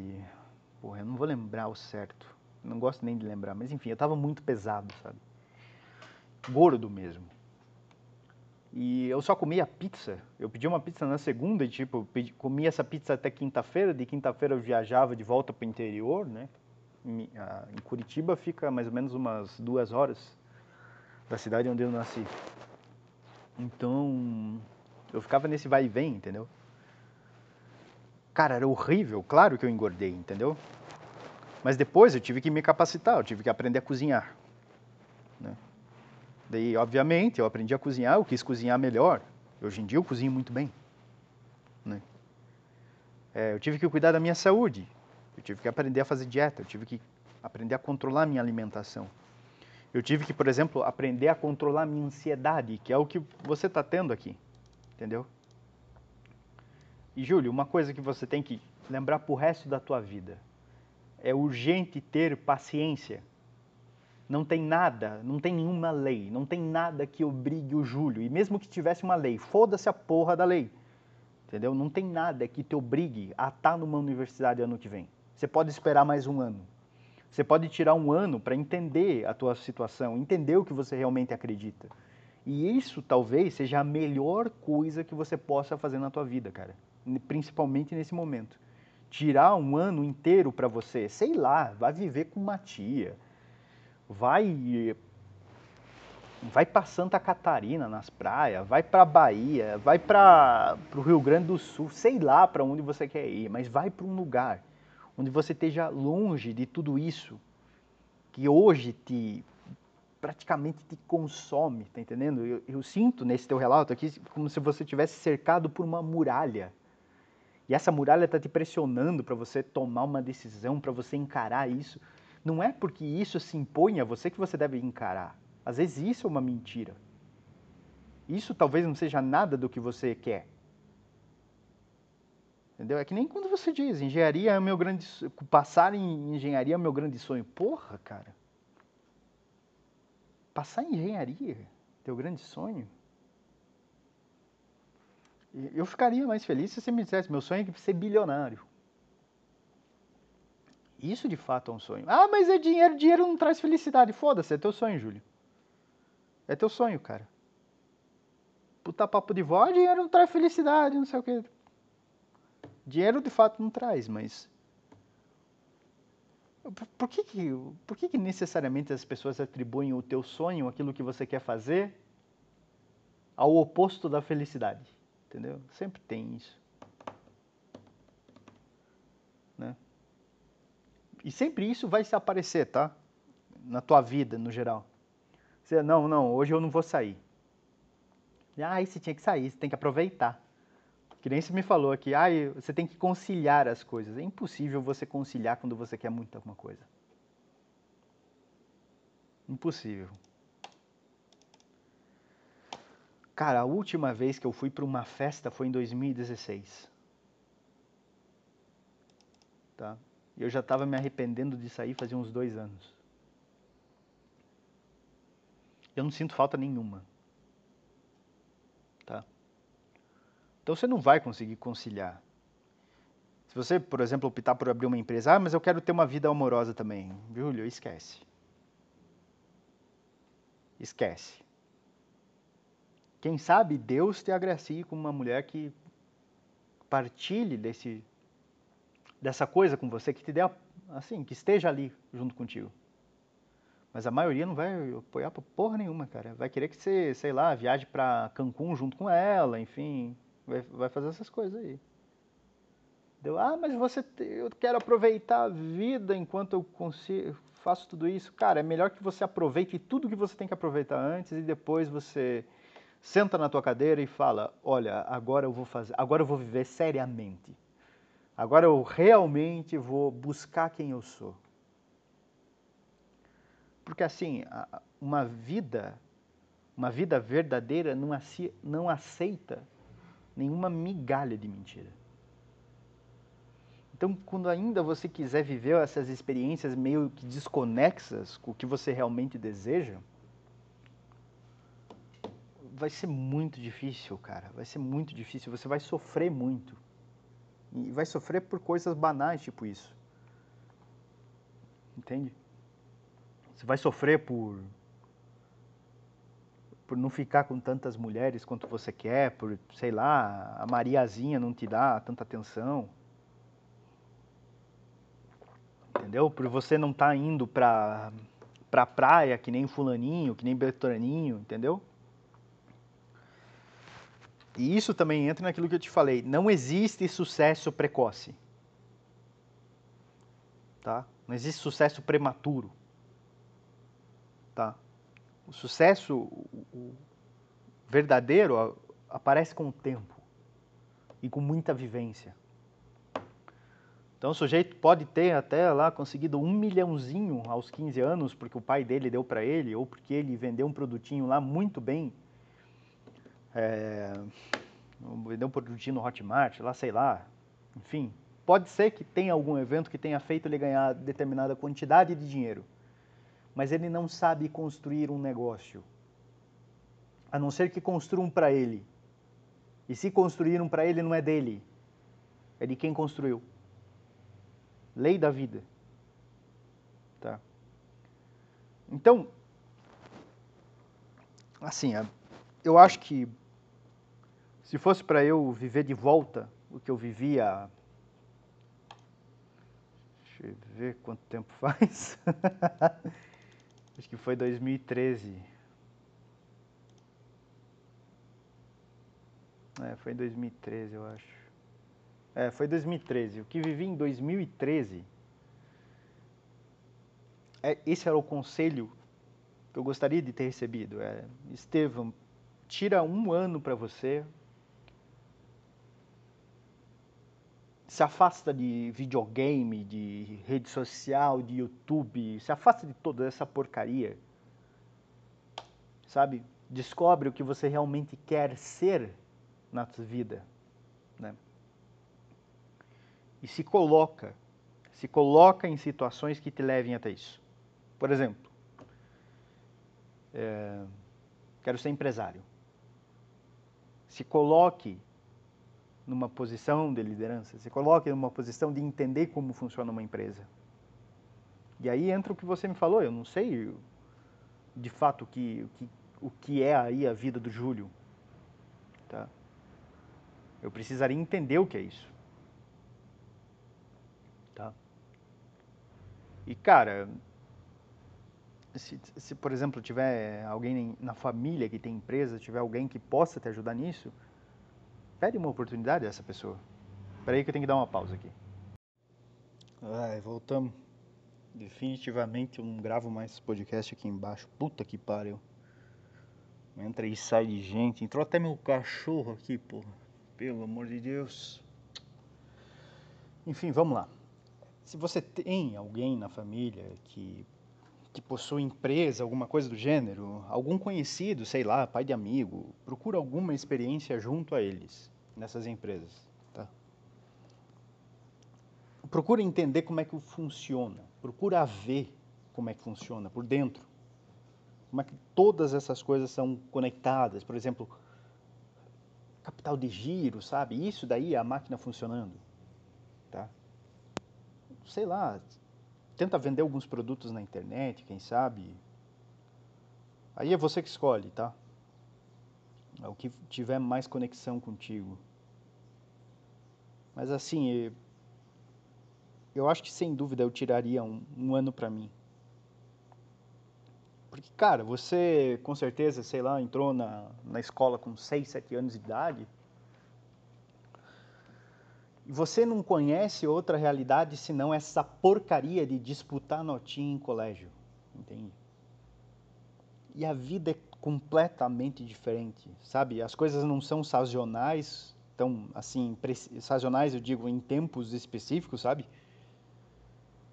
Porra, eu não vou lembrar o certo não gosto nem de lembrar, mas enfim, eu estava muito pesado, sabe? Gordo mesmo. E eu só comia pizza. Eu pedi uma pizza na segunda e, tipo, pedi, comia essa pizza até quinta-feira. De quinta-feira eu viajava de volta para o interior, né? Em, em Curitiba fica mais ou menos umas duas horas da cidade onde eu nasci. Então, eu ficava nesse vai e vem, entendeu? Cara, era horrível. Claro que eu engordei, entendeu? Mas depois eu tive que me capacitar, eu tive que aprender a cozinhar. Daí, obviamente, eu aprendi a cozinhar, eu quis cozinhar melhor. Hoje em dia eu cozinho muito bem. Né? É, eu tive que cuidar da minha saúde, eu tive que aprender a fazer dieta, eu tive que aprender a controlar minha alimentação. Eu tive que, por exemplo, aprender a controlar minha ansiedade, que é o que você está tendo aqui, entendeu? E Júlio, uma coisa que você tem que lembrar para o resto da tua vida é urgente ter paciência. Não tem nada, não tem nenhuma lei, não tem nada que obrigue o Júlio. E mesmo que tivesse uma lei, foda-se a porra da lei. Entendeu? Não tem nada que te obrigue a estar numa universidade ano que vem. Você pode esperar mais um ano. Você pode tirar um ano para entender a tua situação, entender o que você realmente acredita. E isso talvez seja a melhor coisa que você possa fazer na tua vida, cara. Principalmente nesse momento tirar um ano inteiro para você, sei lá, vai viver com uma tia, vai vai para Santa Catarina nas praias, vai para Bahia, vai para o Rio Grande do Sul, sei lá para onde você quer ir, mas vai para um lugar onde você esteja longe de tudo isso que hoje te praticamente te consome, tá entendendo? Eu, eu sinto nesse teu relato aqui como se você tivesse cercado por uma muralha e essa muralha está te pressionando para você tomar uma decisão, para você encarar isso. Não é porque isso se impõe a você que você deve encarar. Às vezes isso é uma mentira. Isso talvez não seja nada do que você quer. Entendeu? É que nem quando você diz, engenharia é meu grande passar em engenharia é meu grande sonho. Porra, cara. Passar em engenharia, teu grande sonho? Eu ficaria mais feliz se você me dissesse, meu sonho é ser bilionário. Isso de fato é um sonho. Ah, mas é dinheiro, dinheiro não traz felicidade. Foda-se, é teu sonho, Júlio. É teu sonho, cara. Puta papo de vó, dinheiro não traz felicidade, não sei o quê. Dinheiro de fato não traz, mas. Por que, que, por que, que necessariamente as pessoas atribuem o teu sonho, aquilo que você quer fazer, ao oposto da felicidade? Entendeu? Sempre tem isso. E sempre isso vai se aparecer, tá? na tua vida, no geral. Você, não, não, hoje eu não vou sair. Ah, você tinha que sair, você tem que aproveitar. Que nem você me falou aqui, ah, você tem que conciliar as coisas. É impossível você conciliar quando você quer muito alguma coisa. Impossível. Cara, a última vez que eu fui para uma festa foi em 2016. Tá? Eu já estava me arrependendo de sair fazia uns dois anos. Eu não sinto falta nenhuma. Tá? Então você não vai conseguir conciliar. Se você, por exemplo, optar por abrir uma empresa, ah, mas eu quero ter uma vida amorosa também. Júlio, esquece. Esquece. Quem sabe Deus te agracie com uma mulher que partilhe desse, dessa coisa com você, que te dê, assim, que esteja ali junto contigo. Mas a maioria não vai apoiar pra porra nenhuma, cara. Vai querer que você, sei lá, viaje pra Cancún junto com ela, enfim. Vai, vai fazer essas coisas aí. Deu, ah, mas você, eu quero aproveitar a vida enquanto eu consigo, faço tudo isso. Cara, é melhor que você aproveite tudo que você tem que aproveitar antes e depois você senta na tua cadeira e fala, olha, agora eu vou fazer, agora eu vou viver seriamente. Agora eu realmente vou buscar quem eu sou. Porque assim, uma vida, uma vida verdadeira não aceita nenhuma migalha de mentira. Então, quando ainda você quiser viver essas experiências meio que desconexas com o que você realmente deseja, vai ser muito difícil, cara. Vai ser muito difícil. Você vai sofrer muito. E vai sofrer por coisas banais, tipo isso. Entende? Você vai sofrer por por não ficar com tantas mulheres quanto você quer, por, sei lá, a Mariazinha não te dá tanta atenção. Entendeu? Por você não estar tá indo pra, pra praia que nem fulaninho, que nem Beltraninho, entendeu? E isso também entra naquilo que eu te falei. Não existe sucesso precoce. Tá? Não existe sucesso prematuro. Tá? O sucesso o verdadeiro aparece com o tempo e com muita vivência. Então o sujeito pode ter até lá conseguido um milhãozinho aos 15 anos porque o pai dele deu para ele ou porque ele vendeu um produtinho lá muito bem é, vender um produtinho no Hotmart, lá sei lá, enfim. Pode ser que tenha algum evento que tenha feito ele ganhar determinada quantidade de dinheiro, mas ele não sabe construir um negócio. A não ser que construam para ele. E se construíram para ele, não é dele, é de quem construiu. Lei da vida. Tá? Então, assim, eu acho que se fosse para eu viver de volta o que eu vivia. Deixa eu ver quanto tempo (laughs) faz. Acho que foi 2013. É, foi em 2013, eu acho. É, foi 2013. O que vivi em 2013. É, esse era o conselho que eu gostaria de ter recebido. É, Estevam, tira um ano para você, se afasta de videogame, de rede social, de YouTube, se afasta de toda essa porcaria. Sabe? Descobre o que você realmente quer ser na sua vida, né? E se coloca, se coloca em situações que te levem até isso. Por exemplo, é, quero ser empresário. Se coloque numa posição de liderança, se coloque numa posição de entender como funciona uma empresa. E aí entra o que você me falou, eu não sei de fato o que, o que, o que é aí a vida do Júlio. Tá? Eu precisaria entender o que é isso. Tá? E cara, se, se por exemplo tiver alguém na família que tem empresa, tiver alguém que possa te ajudar nisso, Pede uma oportunidade a essa pessoa. Espera aí que eu tenho que dar uma pausa aqui. Ai, voltamos. Definitivamente eu não gravo mais esse podcast aqui embaixo. Puta que pariu. Entra e sai de gente. Entrou até meu cachorro aqui, porra. Pelo amor de Deus. Enfim, vamos lá. Se você tem alguém na família que, que possui empresa, alguma coisa do gênero, algum conhecido, sei lá, pai de amigo, procura alguma experiência junto a eles nessas empresas. Tá? Procura entender como é que funciona. Procura ver como é que funciona por dentro. Como é que todas essas coisas são conectadas. Por exemplo, capital de giro, sabe? Isso daí é a máquina funcionando. Tá? Sei lá, tenta vender alguns produtos na internet, quem sabe. Aí é você que escolhe, tá? É o que tiver mais conexão contigo. Mas assim, eu acho que sem dúvida eu tiraria um, um ano para mim. Porque, cara, você com certeza, sei lá, entrou na, na escola com 6, 7 anos de idade. E você não conhece outra realidade senão essa porcaria de disputar notinha em colégio. Entende? E a vida é completamente diferente, sabe? As coisas não são sazonais, tão assim, sazonais eu digo em tempos específicos, sabe?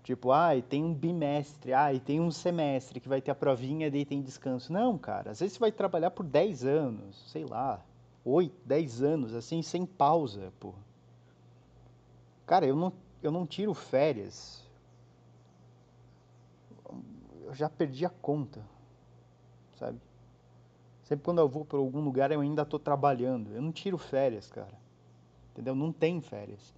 Tipo, ai, tem um bimestre, ai, tem um semestre que vai ter a provinha, daí tem descanso. Não, cara, às vezes você vai trabalhar por 10 anos, sei lá, 8, 10 anos, assim, sem pausa, pô. Cara, eu não, eu não tiro férias. Eu já perdi a conta, sabe? Sempre quando eu vou para algum lugar eu ainda estou trabalhando. Eu não tiro férias, cara. Entendeu? Não tem férias.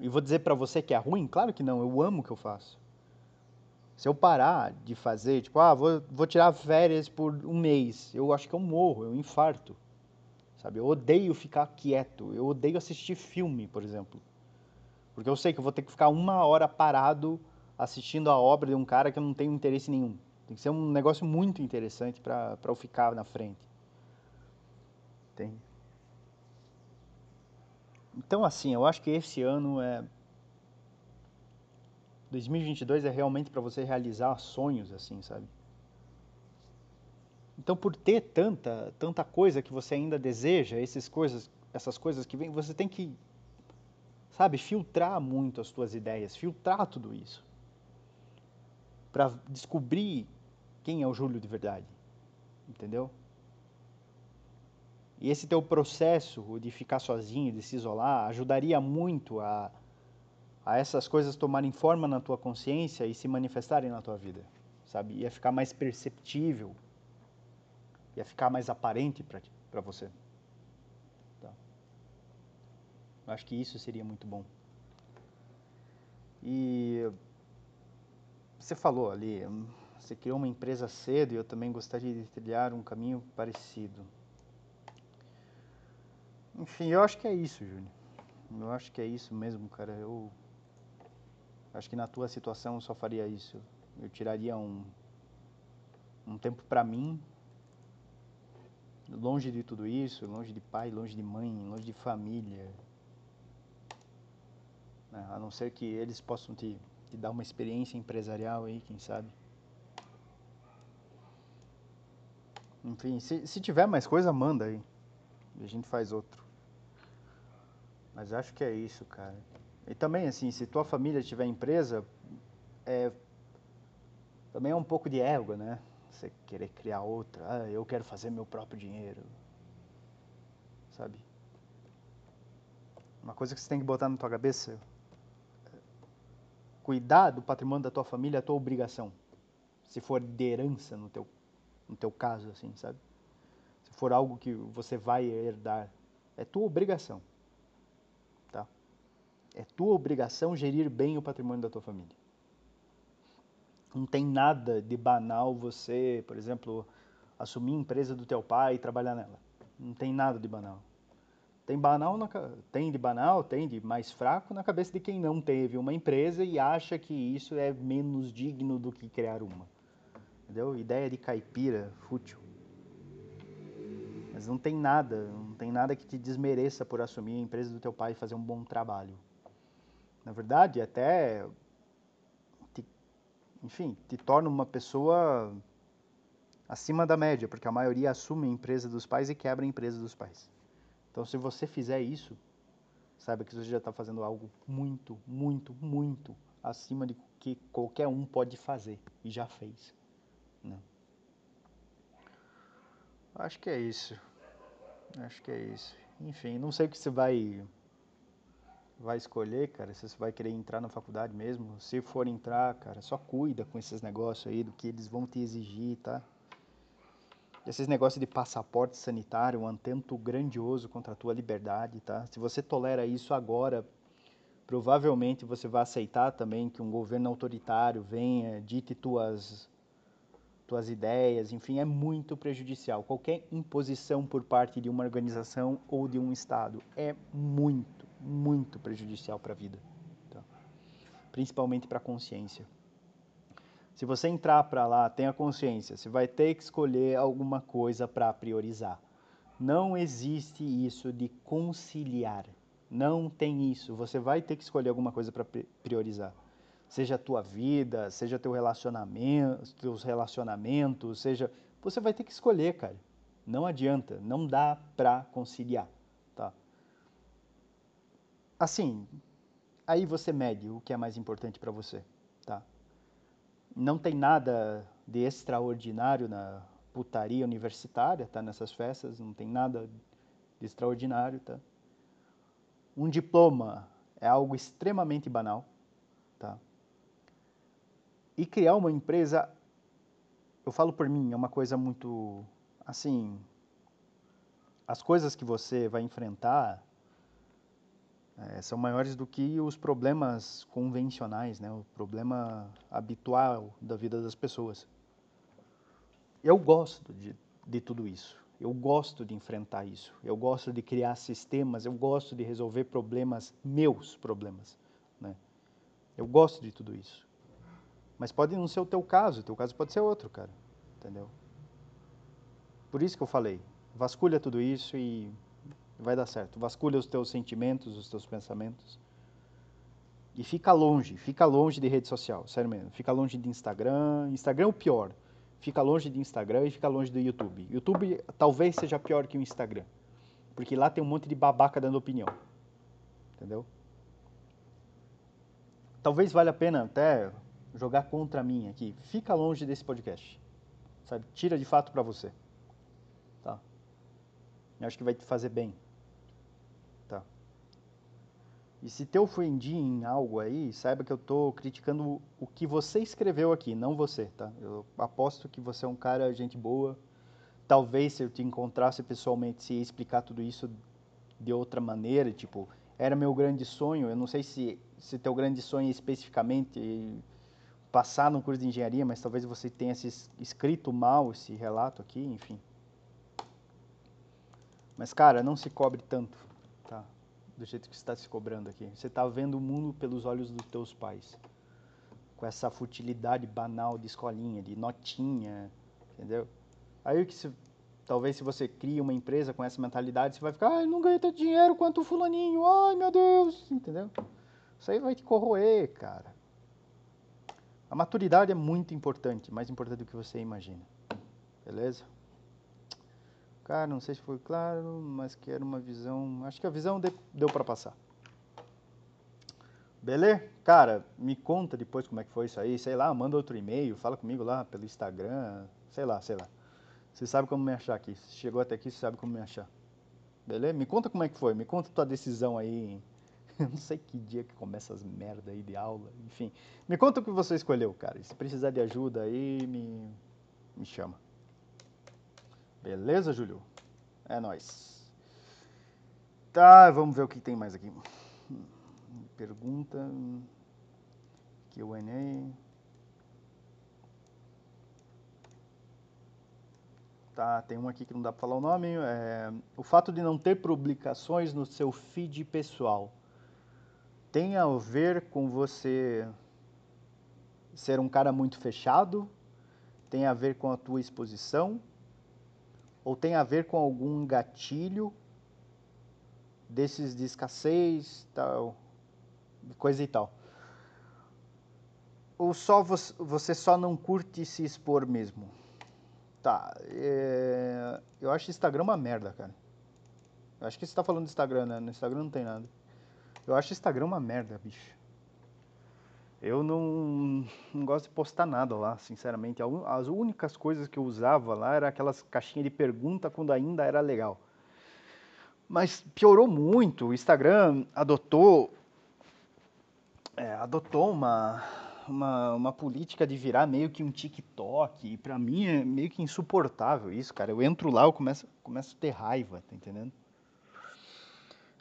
E vou dizer para você que é ruim? Claro que não, eu amo o que eu faço. Se eu parar de fazer, tipo, ah, vou, vou tirar férias por um mês, eu acho que eu morro, eu infarto. Sabe? Eu odeio ficar quieto, eu odeio assistir filme, por exemplo. Porque eu sei que eu vou ter que ficar uma hora parado assistindo a obra de um cara que eu não tenho interesse nenhum. Tem que ser um negócio muito interessante para eu ficar na frente. Entende? Então, assim, eu acho que esse ano é. 2022 é realmente para você realizar sonhos, assim, sabe? Então, por ter tanta, tanta coisa que você ainda deseja, essas coisas, essas coisas que vêm, você tem que, sabe, filtrar muito as suas ideias, filtrar tudo isso, para descobrir quem é o Júlio de verdade, entendeu? E esse teu processo de ficar sozinho, de se isolar, ajudaria muito a, a essas coisas tomarem forma na tua consciência e se manifestarem na tua vida, sabe? Ia ficar mais perceptível, ia ficar mais aparente para você. Tá? Eu acho que isso seria muito bom. E você falou ali, você criou uma empresa cedo e eu também gostaria de trilhar um caminho parecido. Enfim, eu acho que é isso, Júnior. Eu acho que é isso mesmo, cara. Eu acho que na tua situação eu só faria isso. Eu tiraria um, um tempo para mim, longe de tudo isso, longe de pai, longe de mãe, longe de família. A não ser que eles possam te, te dar uma experiência empresarial aí, quem sabe. Enfim, se, se tiver mais coisa, manda aí. E a gente faz outro. Mas acho que é isso, cara. E também, assim, se tua família tiver empresa, é, também é um pouco de ego, né? Você querer criar outra. Ah, eu quero fazer meu próprio dinheiro. Sabe? Uma coisa que você tem que botar na tua cabeça. Cuidar do patrimônio da tua família é a tua obrigação. Se for de herança no teu, no teu caso, assim, sabe? Se for algo que você vai herdar, é tua obrigação. É tua obrigação gerir bem o patrimônio da tua família. Não tem nada de banal você, por exemplo, assumir a empresa do teu pai e trabalhar nela. Não tem nada de banal. Tem banal na, tem de banal, tem de mais fraco na cabeça de quem não teve uma empresa e acha que isso é menos digno do que criar uma. Entendeu? Ideia de caipira, fútil. Mas não tem nada, não tem nada que te desmereça por assumir a empresa do teu pai e fazer um bom trabalho. Na verdade, até enfim, te torna uma pessoa acima da média, porque a maioria assume a empresa dos pais e quebra a empresa dos pais. Então, se você fizer isso, saiba que você já está fazendo algo muito, muito, muito acima de que qualquer um pode fazer e já fez. Acho que é isso. Acho que é isso. Enfim, não sei o que você vai vai escolher, cara, se você vai querer entrar na faculdade mesmo. Se for entrar, cara, só cuida com esses negócios aí do que eles vão te exigir, tá? Esses negócios de passaporte sanitário, um atento grandioso contra a tua liberdade, tá? Se você tolera isso agora, provavelmente você vai aceitar também que um governo autoritário venha, dite tuas tuas ideias, enfim, é muito prejudicial. Qualquer imposição por parte de uma organização ou de um Estado é muito, muito prejudicial para a vida, tá? principalmente para a consciência. Se você entrar para lá, tenha consciência, você vai ter que escolher alguma coisa para priorizar. Não existe isso de conciliar. Não tem isso. Você vai ter que escolher alguma coisa para priorizar seja a tua vida, seja teu relacionamento, teus relacionamentos, seja, você vai ter que escolher, cara. Não adianta, não dá para conciliar, tá? Assim, aí você mede o que é mais importante para você, tá? Não tem nada de extraordinário na putaria universitária, tá? Nessas festas, não tem nada de extraordinário, tá? Um diploma é algo extremamente banal? E criar uma empresa, eu falo por mim, é uma coisa muito, assim, as coisas que você vai enfrentar é, são maiores do que os problemas convencionais, né? O problema habitual da vida das pessoas. Eu gosto de, de tudo isso. Eu gosto de enfrentar isso. Eu gosto de criar sistemas. Eu gosto de resolver problemas, meus problemas. Né? Eu gosto de tudo isso. Mas pode não ser o teu caso, o teu caso pode ser outro, cara. Entendeu? Por isso que eu falei, vasculha tudo isso e vai dar certo. Vasculha os teus sentimentos, os teus pensamentos. E fica longe, fica longe de rede social, sério mesmo. Fica longe de Instagram. Instagram é o pior. Fica longe de Instagram e fica longe do YouTube. YouTube talvez seja pior que o Instagram. Porque lá tem um monte de babaca dando opinião. Entendeu? Talvez valha a pena até jogar contra mim aqui, fica longe desse podcast. Sabe? Tira de fato para você. Tá? Eu acho que vai te fazer bem. Tá? E se te ofendi em algo aí, saiba que eu estou criticando o que você escreveu aqui, não você, tá? Eu aposto que você é um cara gente boa. Talvez se eu te encontrasse pessoalmente, se explicar tudo isso de outra maneira, tipo, era meu grande sonho. Eu não sei se se teu grande sonho é especificamente passar no curso de engenharia, mas talvez você tenha escrito mal esse relato aqui, enfim. Mas, cara, não se cobre tanto, tá? Do jeito que você está se cobrando aqui. Você está vendo o mundo pelos olhos dos teus pais. Com essa futilidade banal de escolinha, de notinha, entendeu? Aí que se, talvez se você cria uma empresa com essa mentalidade, você vai ficar, ai, não ganhei tanto dinheiro quanto o fulaninho, ai meu Deus, entendeu? Isso aí vai te corroer, cara. A maturidade é muito importante, mais importante do que você imagina. Beleza? Cara, não sei se foi claro, mas que era uma visão. Acho que a visão deu para passar. Beleza? Cara, me conta depois como é que foi isso aí. Sei lá, manda outro e-mail, fala comigo lá pelo Instagram. Sei lá, sei lá. Você sabe como me achar aqui. Se chegou até aqui, você sabe como me achar. Beleza? Me conta como é que foi. Me conta tua decisão aí (laughs) Eu não sei que dia que começa as merda aí de aula, enfim. Me conta o que você escolheu, cara. Se precisar de ajuda aí, me, me chama. Beleza, Júlio? É nóis. Tá, vamos ver o que tem mais aqui. Pergunta. Q&A. Tá, tem um aqui que não dá para falar o nome. É, o fato de não ter publicações no seu feed pessoal tem a ver com você ser um cara muito fechado? Tem a ver com a tua exposição? Ou tem a ver com algum gatilho desses de escassez, tal, coisa e tal? ou só você, só não curte se expor mesmo? Tá, é, eu acho Instagram uma merda, cara. Eu acho que você tá falando do Instagram, né? No Instagram não tem nada. Eu acho Instagram uma merda, bicho. Eu não, não gosto de postar nada lá, sinceramente. As únicas coisas que eu usava lá era aquelas caixinhas de pergunta quando ainda era legal. Mas piorou muito. O Instagram adotou, é, adotou uma, uma, uma política de virar meio que um TikTok. E pra mim é meio que insuportável isso, cara. Eu entro lá, eu começo, começo a ter raiva, tá entendendo?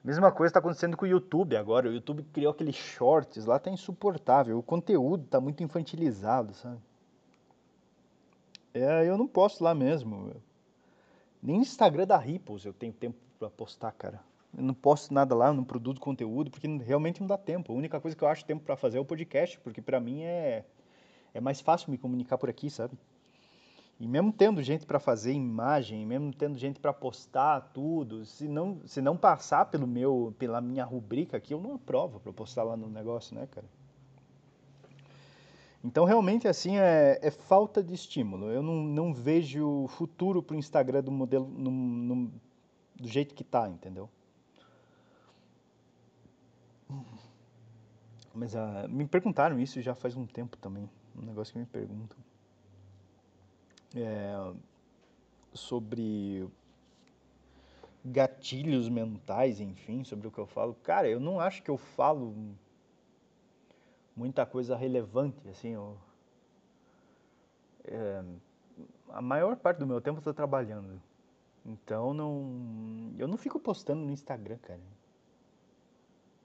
Mesma coisa está acontecendo com o YouTube agora. O YouTube criou aqueles shorts lá, tá insuportável. O conteúdo tá muito infantilizado, sabe? É, eu não posto lá mesmo. Nem no Instagram da Ripples eu tenho tempo para postar, cara. Eu não posto nada lá, não produzo conteúdo, porque realmente não dá tempo. A única coisa que eu acho tempo para fazer é o podcast, porque para mim é, é mais fácil me comunicar por aqui, sabe? E mesmo tendo gente para fazer imagem, mesmo tendo gente para postar tudo, se não, se não passar pelo meu, pela minha rubrica aqui, eu não aprovo para postar lá no negócio, né, cara? Então, realmente, assim, é, é falta de estímulo. Eu não, não vejo futuro para o Instagram do modelo, no, no, do jeito que tá, entendeu? Mas uh, me perguntaram isso já faz um tempo também. Um negócio que me perguntam é, sobre gatilhos mentais, enfim, sobre o que eu falo. Cara, eu não acho que eu falo muita coisa relevante, assim. Eu, é, a maior parte do meu tempo eu estou trabalhando. Então não, eu não fico postando no Instagram, cara.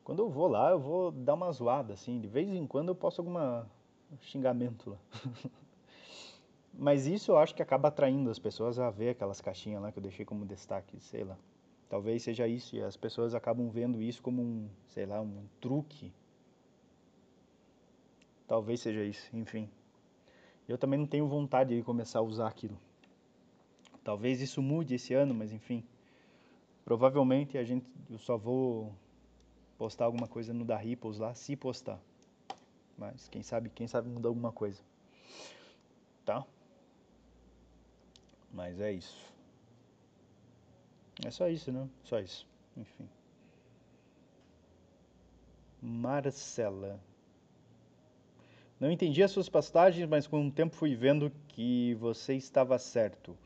Quando eu vou lá, eu vou dar uma zoada, assim. De vez em quando eu posto alguma xingamento lá. (laughs) Mas isso eu acho que acaba atraindo as pessoas a ver aquelas caixinhas lá que eu deixei como destaque, sei lá. Talvez seja isso, e as pessoas acabam vendo isso como um, sei lá, um truque. Talvez seja isso, enfim. Eu também não tenho vontade de começar a usar aquilo. Talvez isso mude esse ano, mas enfim. Provavelmente a gente, eu só vou postar alguma coisa no da Ripples lá, se postar. Mas quem sabe, quem sabe mudar alguma coisa. Tá? Mas é isso. É só isso, né? Só isso. Enfim. Marcela. Não entendi as suas pastagens, mas com o tempo fui vendo que você estava certo.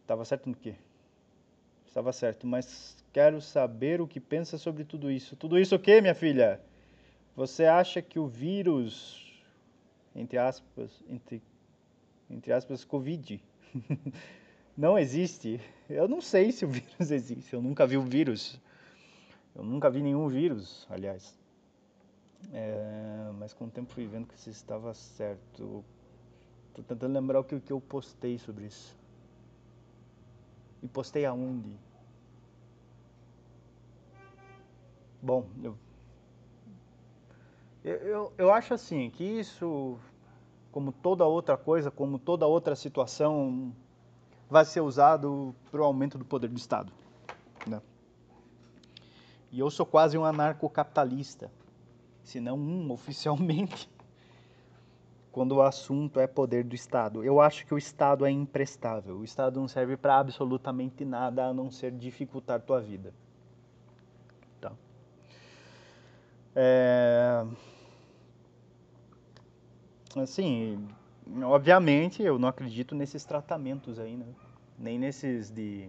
Estava certo no quê? Estava certo, mas quero saber o que pensa sobre tudo isso. Tudo isso o quê, minha filha? Você acha que o vírus, entre aspas, entre, entre aspas, Covid, (laughs) não existe. Eu não sei se o vírus (laughs) existe. Eu nunca vi o vírus. Eu nunca vi nenhum vírus, aliás. É, mas com o tempo fui vendo que você estava certo. Estou tentando lembrar o que, que eu postei sobre isso. E postei aonde? Bom, eu, eu, eu acho assim que isso como toda outra coisa, como toda outra situação, vai ser usado para o aumento do poder do Estado. Né? E eu sou quase um anarcocapitalista, se não um (laughs) oficialmente, quando o assunto é poder do Estado. Eu acho que o Estado é imprestável. O Estado não serve para absolutamente nada a não ser dificultar tua vida. Tá? É assim, obviamente eu não acredito nesses tratamentos aí, né? Nem nesses de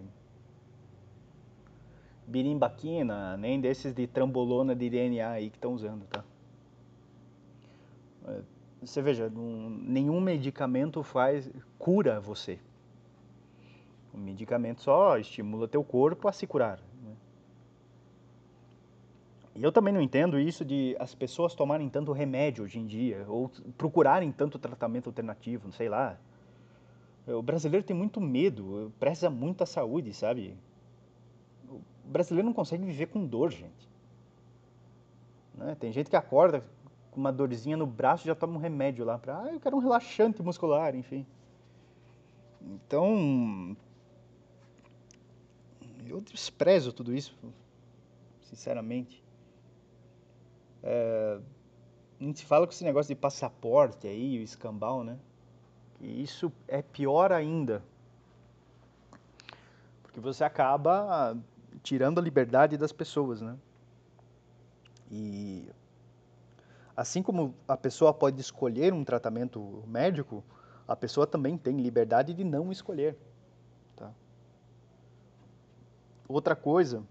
birimbaquina, nem desses de trambolona de DNA aí que estão usando, tá? É, você veja, nenhum medicamento faz cura você. O medicamento só estimula teu corpo a se curar. E eu também não entendo isso de as pessoas tomarem tanto remédio hoje em dia, ou procurarem tanto tratamento alternativo, não sei lá. O brasileiro tem muito medo, preza muito a saúde, sabe? O brasileiro não consegue viver com dor, gente. Né? Tem gente que acorda com uma dorzinha no braço e já toma um remédio lá para, ah, eu quero um relaxante muscular, enfim. Então, eu desprezo tudo isso, sinceramente. É, gente fala com esse negócio de passaporte aí, o escambau, né? Que isso é pior ainda. Porque você acaba tirando a liberdade das pessoas, né? E assim como a pessoa pode escolher um tratamento médico, a pessoa também tem liberdade de não escolher. Tá? Outra coisa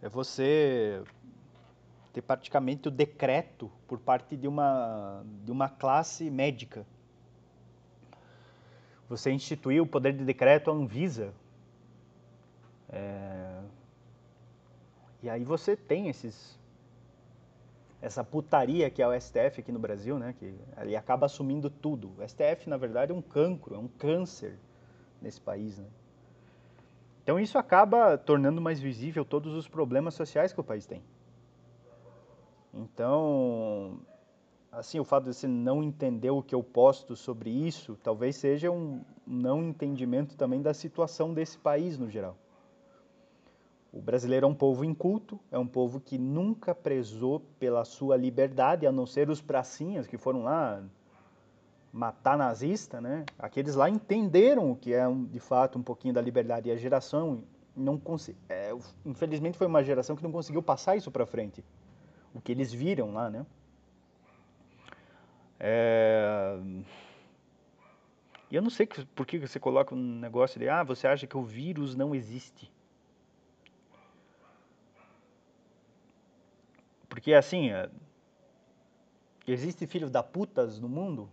é você ter praticamente o decreto por parte de uma, de uma classe médica. Você instituir o poder de decreto à Anvisa. É... E aí você tem esses essa putaria que é o STF aqui no Brasil, né, que ele acaba assumindo tudo. O STF, na verdade, é um cancro, é um câncer nesse país, né? Então isso acaba tornando mais visível todos os problemas sociais que o país tem. Então, assim, o fato de você não entender o que eu posto sobre isso, talvez seja um não entendimento também da situação desse país no geral. O brasileiro é um povo inculto, é um povo que nunca prezou pela sua liberdade, a não ser os pracinhas que foram lá matar nazista, né? Aqueles lá entenderam o que é de fato um pouquinho da liberdade e a geração não é, infelizmente foi uma geração que não conseguiu passar isso para frente, o que eles viram lá, né? É... E eu não sei por que você coloca um negócio de ah, você acha que o vírus não existe. Porque assim, é, existe filho da putas no mundo?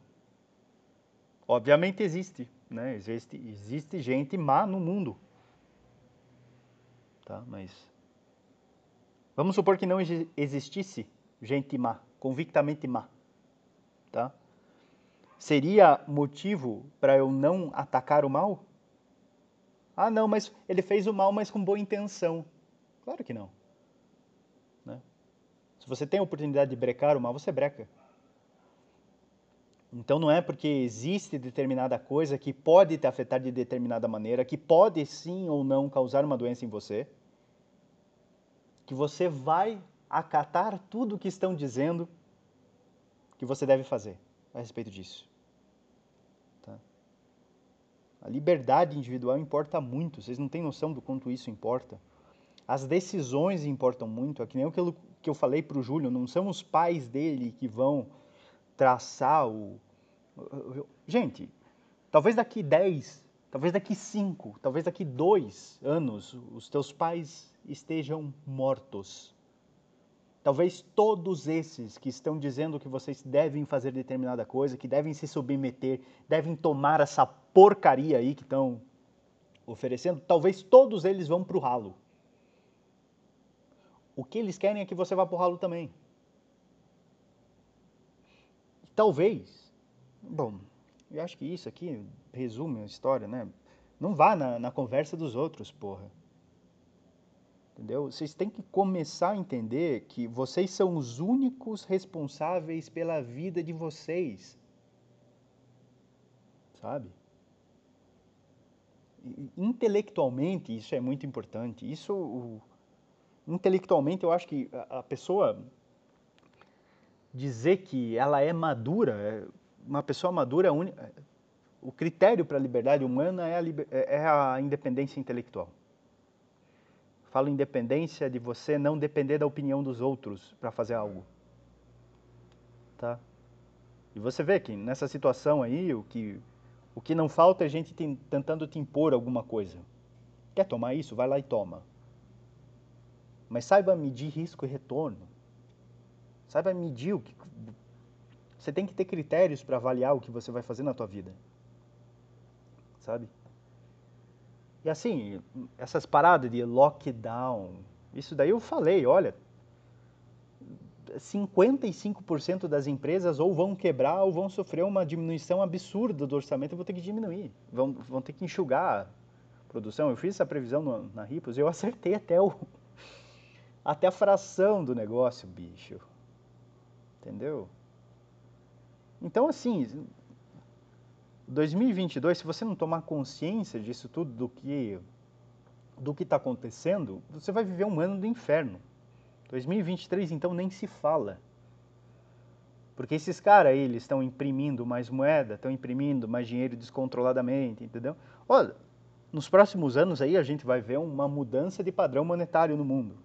Obviamente existe, né? Existe, existe gente má no mundo. Tá? Mas vamos supor que não existisse gente má, convictamente má, tá? Seria motivo para eu não atacar o mal? Ah, não, mas ele fez o mal, mas com boa intenção. Claro que não. Se você tem a oportunidade de brecar o mal, você breca. Então não é porque existe determinada coisa que pode te afetar de determinada maneira, que pode sim ou não causar uma doença em você, que você vai acatar tudo o que estão dizendo que você deve fazer a respeito disso. Tá? A liberdade individual importa muito, vocês não têm noção do quanto isso importa. As decisões importam muito, é que nem aquilo que eu falei para o Júlio, não são os pais dele que vão traçar o. Gente, talvez daqui 10, talvez daqui 5, talvez daqui 2 anos, os teus pais estejam mortos. Talvez todos esses que estão dizendo que vocês devem fazer determinada coisa, que devem se submeter, devem tomar essa porcaria aí que estão oferecendo, talvez todos eles vão para o ralo. O que eles querem é que você vá para o ralo também. Talvez, bom, eu acho que isso aqui resume a história, né? Não vá na, na conversa dos outros, porra. Entendeu? Vocês têm que começar a entender que vocês são os únicos responsáveis pela vida de vocês. Sabe? Intelectualmente, isso é muito importante. Isso intelectualmente eu acho que a pessoa dizer que ela é madura, é, uma pessoa madura, é, o critério para a liberdade humana é a, é, é a independência intelectual. Falo independência de você não depender da opinião dos outros para fazer algo. Tá? E você vê que nessa situação aí, o que, o que não falta é gente tentando te impor alguma coisa. Quer tomar isso? Vai lá e toma. Mas saiba medir risco e retorno. Saiba medir o que. Você tem que ter critérios para avaliar o que você vai fazer na tua vida. Sabe? E assim, essas paradas de lockdown, isso daí eu falei, olha, 55% das empresas ou vão quebrar ou vão sofrer uma diminuição absurda do orçamento e vão ter que diminuir, vão, vão ter que enxugar a produção. Eu fiz essa previsão no, na Ripos e eu acertei até o, (laughs) até a fração do negócio, bicho. Entendeu? Então, assim, 2022, se você não tomar consciência disso tudo, do que do que está acontecendo, você vai viver um ano do inferno. 2023, então, nem se fala. Porque esses caras aí, eles estão imprimindo mais moeda, estão imprimindo mais dinheiro descontroladamente, entendeu? Olha, nos próximos anos aí a gente vai ver uma mudança de padrão monetário no mundo.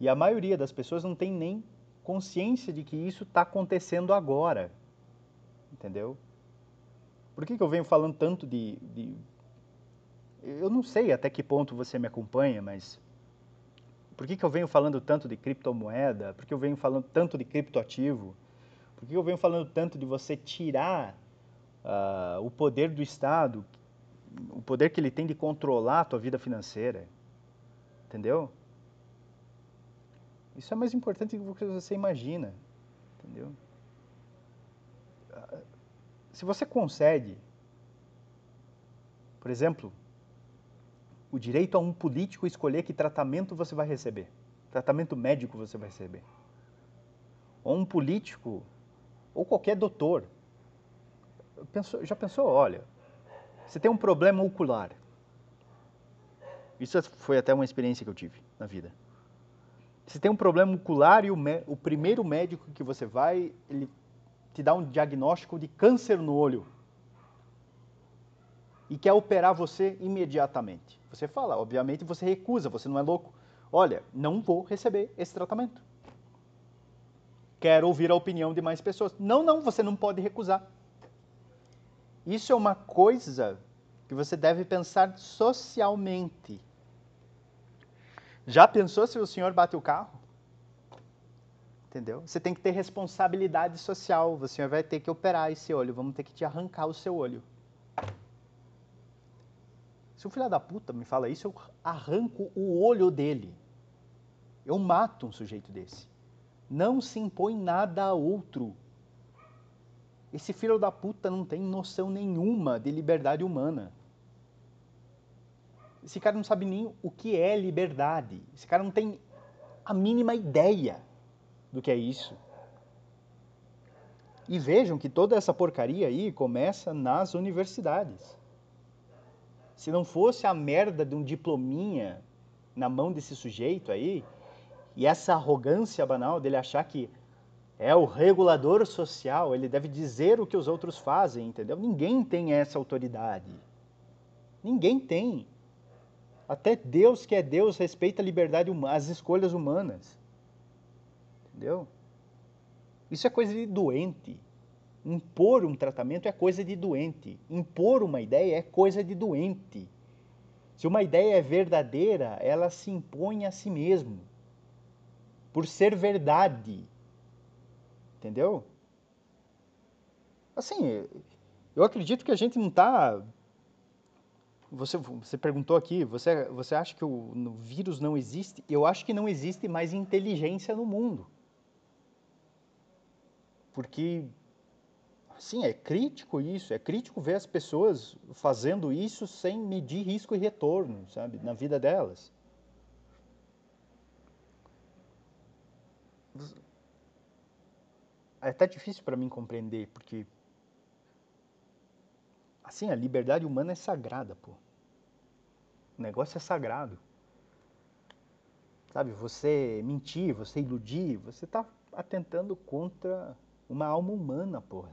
E a maioria das pessoas não tem nem consciência de que isso está acontecendo agora. Entendeu? Por que, que eu venho falando tanto de, de. Eu não sei até que ponto você me acompanha, mas. Por que, que eu venho falando tanto de criptomoeda? Por que eu venho falando tanto de criptoativo? Por que eu venho falando tanto de você tirar uh, o poder do Estado, o poder que ele tem de controlar a tua vida financeira? Entendeu? Isso é mais importante do que você imagina, entendeu? Se você concede, por exemplo, o direito a um político escolher que tratamento você vai receber, tratamento médico você vai receber, ou um político, ou qualquer doutor, já pensou, olha, você tem um problema ocular, isso foi até uma experiência que eu tive na vida. Você tem um problema ocular e o, o primeiro médico que você vai, ele te dá um diagnóstico de câncer no olho e quer operar você imediatamente. Você fala, obviamente você recusa, você não é louco. Olha, não vou receber esse tratamento. Quero ouvir a opinião de mais pessoas. Não, não, você não pode recusar. Isso é uma coisa que você deve pensar socialmente. Já pensou se o senhor bate o carro? Entendeu? Você tem que ter responsabilidade social. Senhor vai ter que operar esse olho. Vamos ter que te arrancar o seu olho. Se o filho da puta me fala isso, eu arranco o olho dele. Eu mato um sujeito desse. Não se impõe nada a outro. Esse filho da puta não tem noção nenhuma de liberdade humana. Esse cara não sabe nem o que é liberdade. Esse cara não tem a mínima ideia do que é isso. E vejam que toda essa porcaria aí começa nas universidades. Se não fosse a merda de um diplominha na mão desse sujeito aí, e essa arrogância banal dele achar que é o regulador social, ele deve dizer o que os outros fazem, entendeu? Ninguém tem essa autoridade. Ninguém tem. Até Deus, que é Deus, respeita a liberdade humana, as escolhas humanas. Entendeu? Isso é coisa de doente. Impor um tratamento é coisa de doente. Impor uma ideia é coisa de doente. Se uma ideia é verdadeira, ela se impõe a si mesmo. Por ser verdade. Entendeu? Assim, eu acredito que a gente não está você, você perguntou aqui, você, você acha que o, o vírus não existe? Eu acho que não existe mais inteligência no mundo. Porque, sim, é crítico isso, é crítico ver as pessoas fazendo isso sem medir risco e retorno, sabe, na vida delas. É até difícil para mim compreender, porque Assim, a liberdade humana é sagrada, pô. O negócio é sagrado. Sabe, você mentir, você iludir, você está atentando contra uma alma humana, porra.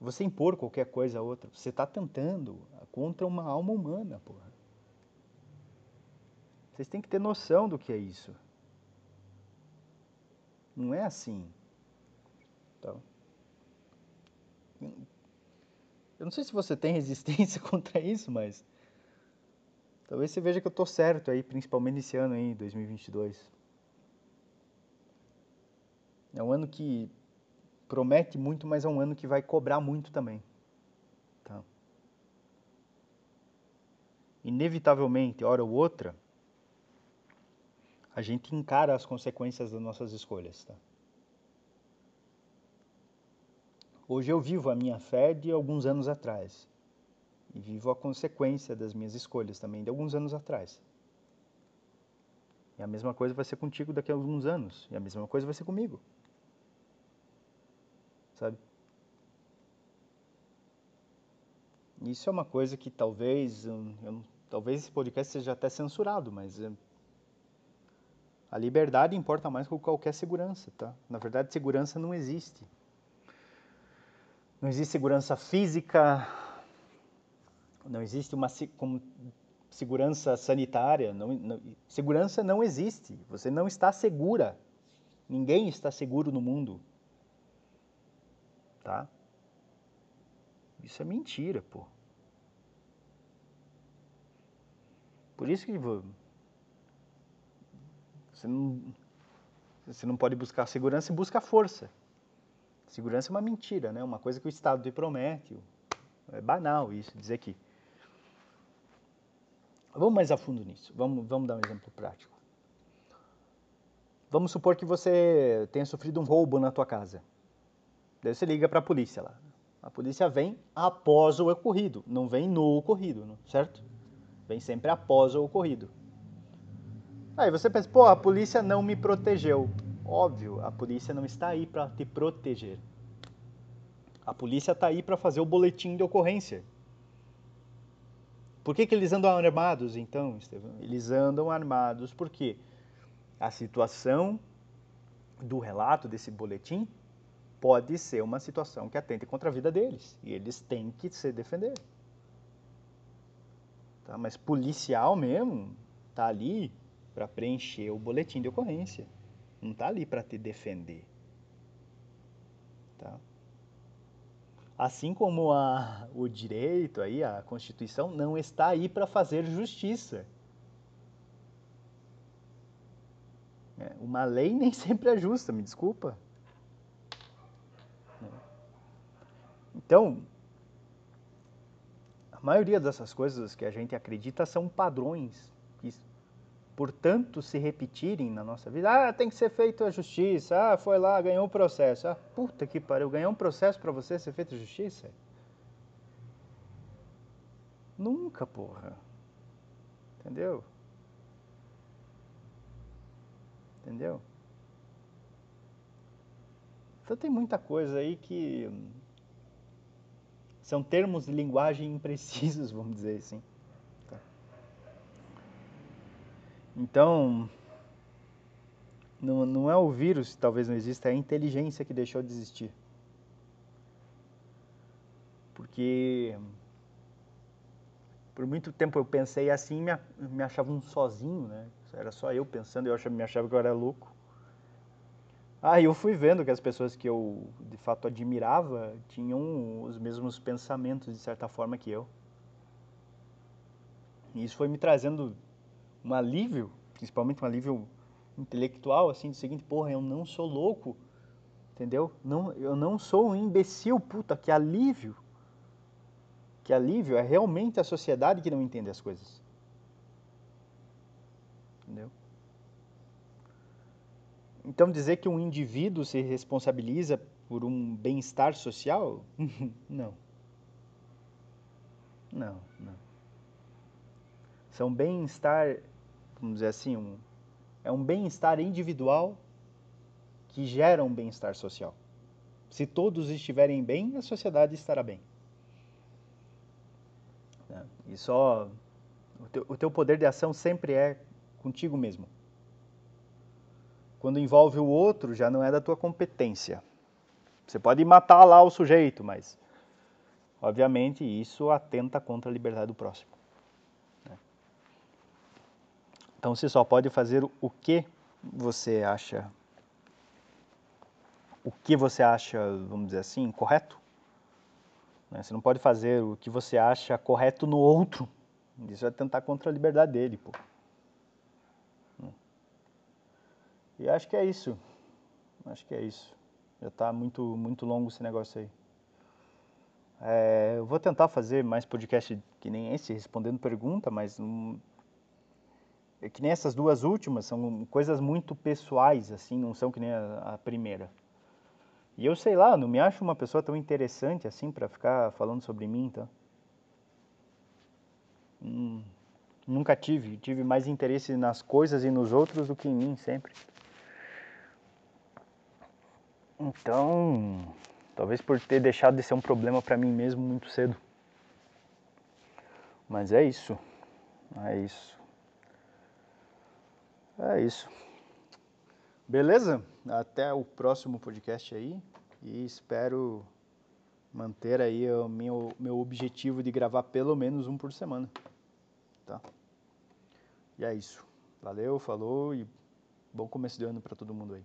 Você impor qualquer coisa a outra, você está tentando contra uma alma humana, porra. Vocês têm que ter noção do que é isso. Não é assim. Então, eu não sei se você tem (laughs) resistência (laughs) contra isso, mas talvez você veja que eu estou certo aí, principalmente nesse ano aí, 2022. É um ano que promete muito, mas é um ano que vai cobrar muito também. Tá? Inevitavelmente, hora ou outra, a gente encara as consequências das nossas escolhas. Tá? Hoje eu vivo a minha fé de alguns anos atrás. E vivo a consequência das minhas escolhas também de alguns anos atrás. E a mesma coisa vai ser contigo daqui a alguns anos. E a mesma coisa vai ser comigo. Sabe? Isso é uma coisa que talvez, eu, talvez esse podcast seja até censurado, mas A liberdade importa mais que qualquer segurança, tá? Na verdade, segurança não existe. Não existe segurança física, não existe uma como segurança sanitária, não, não, segurança não existe. Você não está segura. Ninguém está seguro no mundo. Tá? Isso é mentira, pô. Por isso que você não, você não pode buscar segurança e busca força. Segurança é uma mentira, né? Uma coisa que o Estado te promete. É banal isso, dizer que. Vamos mais a fundo nisso. Vamos, vamos dar um exemplo prático. Vamos supor que você tenha sofrido um roubo na tua casa. Daí você liga para a polícia lá. A polícia vem após o ocorrido, não vem no ocorrido, certo? Vem sempre após o ocorrido. Aí você pensa, pô, a polícia não me protegeu. Óbvio, a polícia não está aí para te proteger. A polícia está aí para fazer o boletim de ocorrência. Por que, que eles andam armados, então, Estevão? Eles andam armados porque a situação do relato desse boletim pode ser uma situação que atente contra a vida deles. E eles têm que se defender. Tá? Mas policial mesmo está ali para preencher o boletim de ocorrência. Não está ali para te defender. Tá? Assim como a, o direito, aí, a Constituição, não está aí para fazer justiça. É, uma lei nem (laughs) sempre é justa, me desculpa. Então, a maioria dessas coisas que a gente acredita são padrões que portanto, se repetirem na nossa vida. Ah, tem que ser feito a justiça. Ah, foi lá, ganhou um processo. Ah, puta que pariu, ganhou um processo para você ser feito justiça? Nunca, porra. Entendeu? Entendeu? Então tem muita coisa aí que são termos de linguagem imprecisos, vamos dizer assim. Então, não, não é o vírus, talvez não exista, é a inteligência que deixou de existir. Porque por muito tempo eu pensei assim me, me achava um sozinho, né? Era só eu pensando, eu achava, me achava que eu era louco. Aí ah, eu fui vendo que as pessoas que eu de fato admirava tinham os mesmos pensamentos de certa forma que eu. E isso foi me trazendo um alívio, principalmente um alívio intelectual, assim, do seguinte, porra, eu não sou louco, entendeu? Não, eu não sou um imbecil, puta, que alívio. Que alívio, é realmente a sociedade que não entende as coisas. Entendeu? Então dizer que um indivíduo se responsabiliza por um bem-estar social? (laughs) não. Não, não. São bem-estar vamos dizer assim, um, é um bem-estar individual que gera um bem-estar social. Se todos estiverem bem, a sociedade estará bem. Né? E só o teu, o teu poder de ação sempre é contigo mesmo. Quando envolve o outro, já não é da tua competência. Você pode matar lá o sujeito, mas obviamente isso atenta contra a liberdade do próximo. Então você só pode fazer o que você acha o que você acha, vamos dizer assim, correto. Né? Você não pode fazer o que você acha correto no outro. Isso é tentar contra a liberdade dele, pô. E acho que é isso. Acho que é isso. Já está muito, muito longo esse negócio aí. É, eu vou tentar fazer mais podcast que nem esse, respondendo pergunta, mas é que nem essas duas últimas são coisas muito pessoais, assim, não são que nem a, a primeira. E eu sei lá, não me acho uma pessoa tão interessante assim para ficar falando sobre mim, então. Hum, nunca tive, tive mais interesse nas coisas e nos outros do que em mim sempre. Então, talvez por ter deixado de ser um problema para mim mesmo muito cedo. Mas é isso. É isso. É isso. Beleza? Até o próximo podcast aí e espero manter aí o meu, meu objetivo de gravar pelo menos um por semana. Tá? E é isso. Valeu, falou e bom começo de ano para todo mundo aí.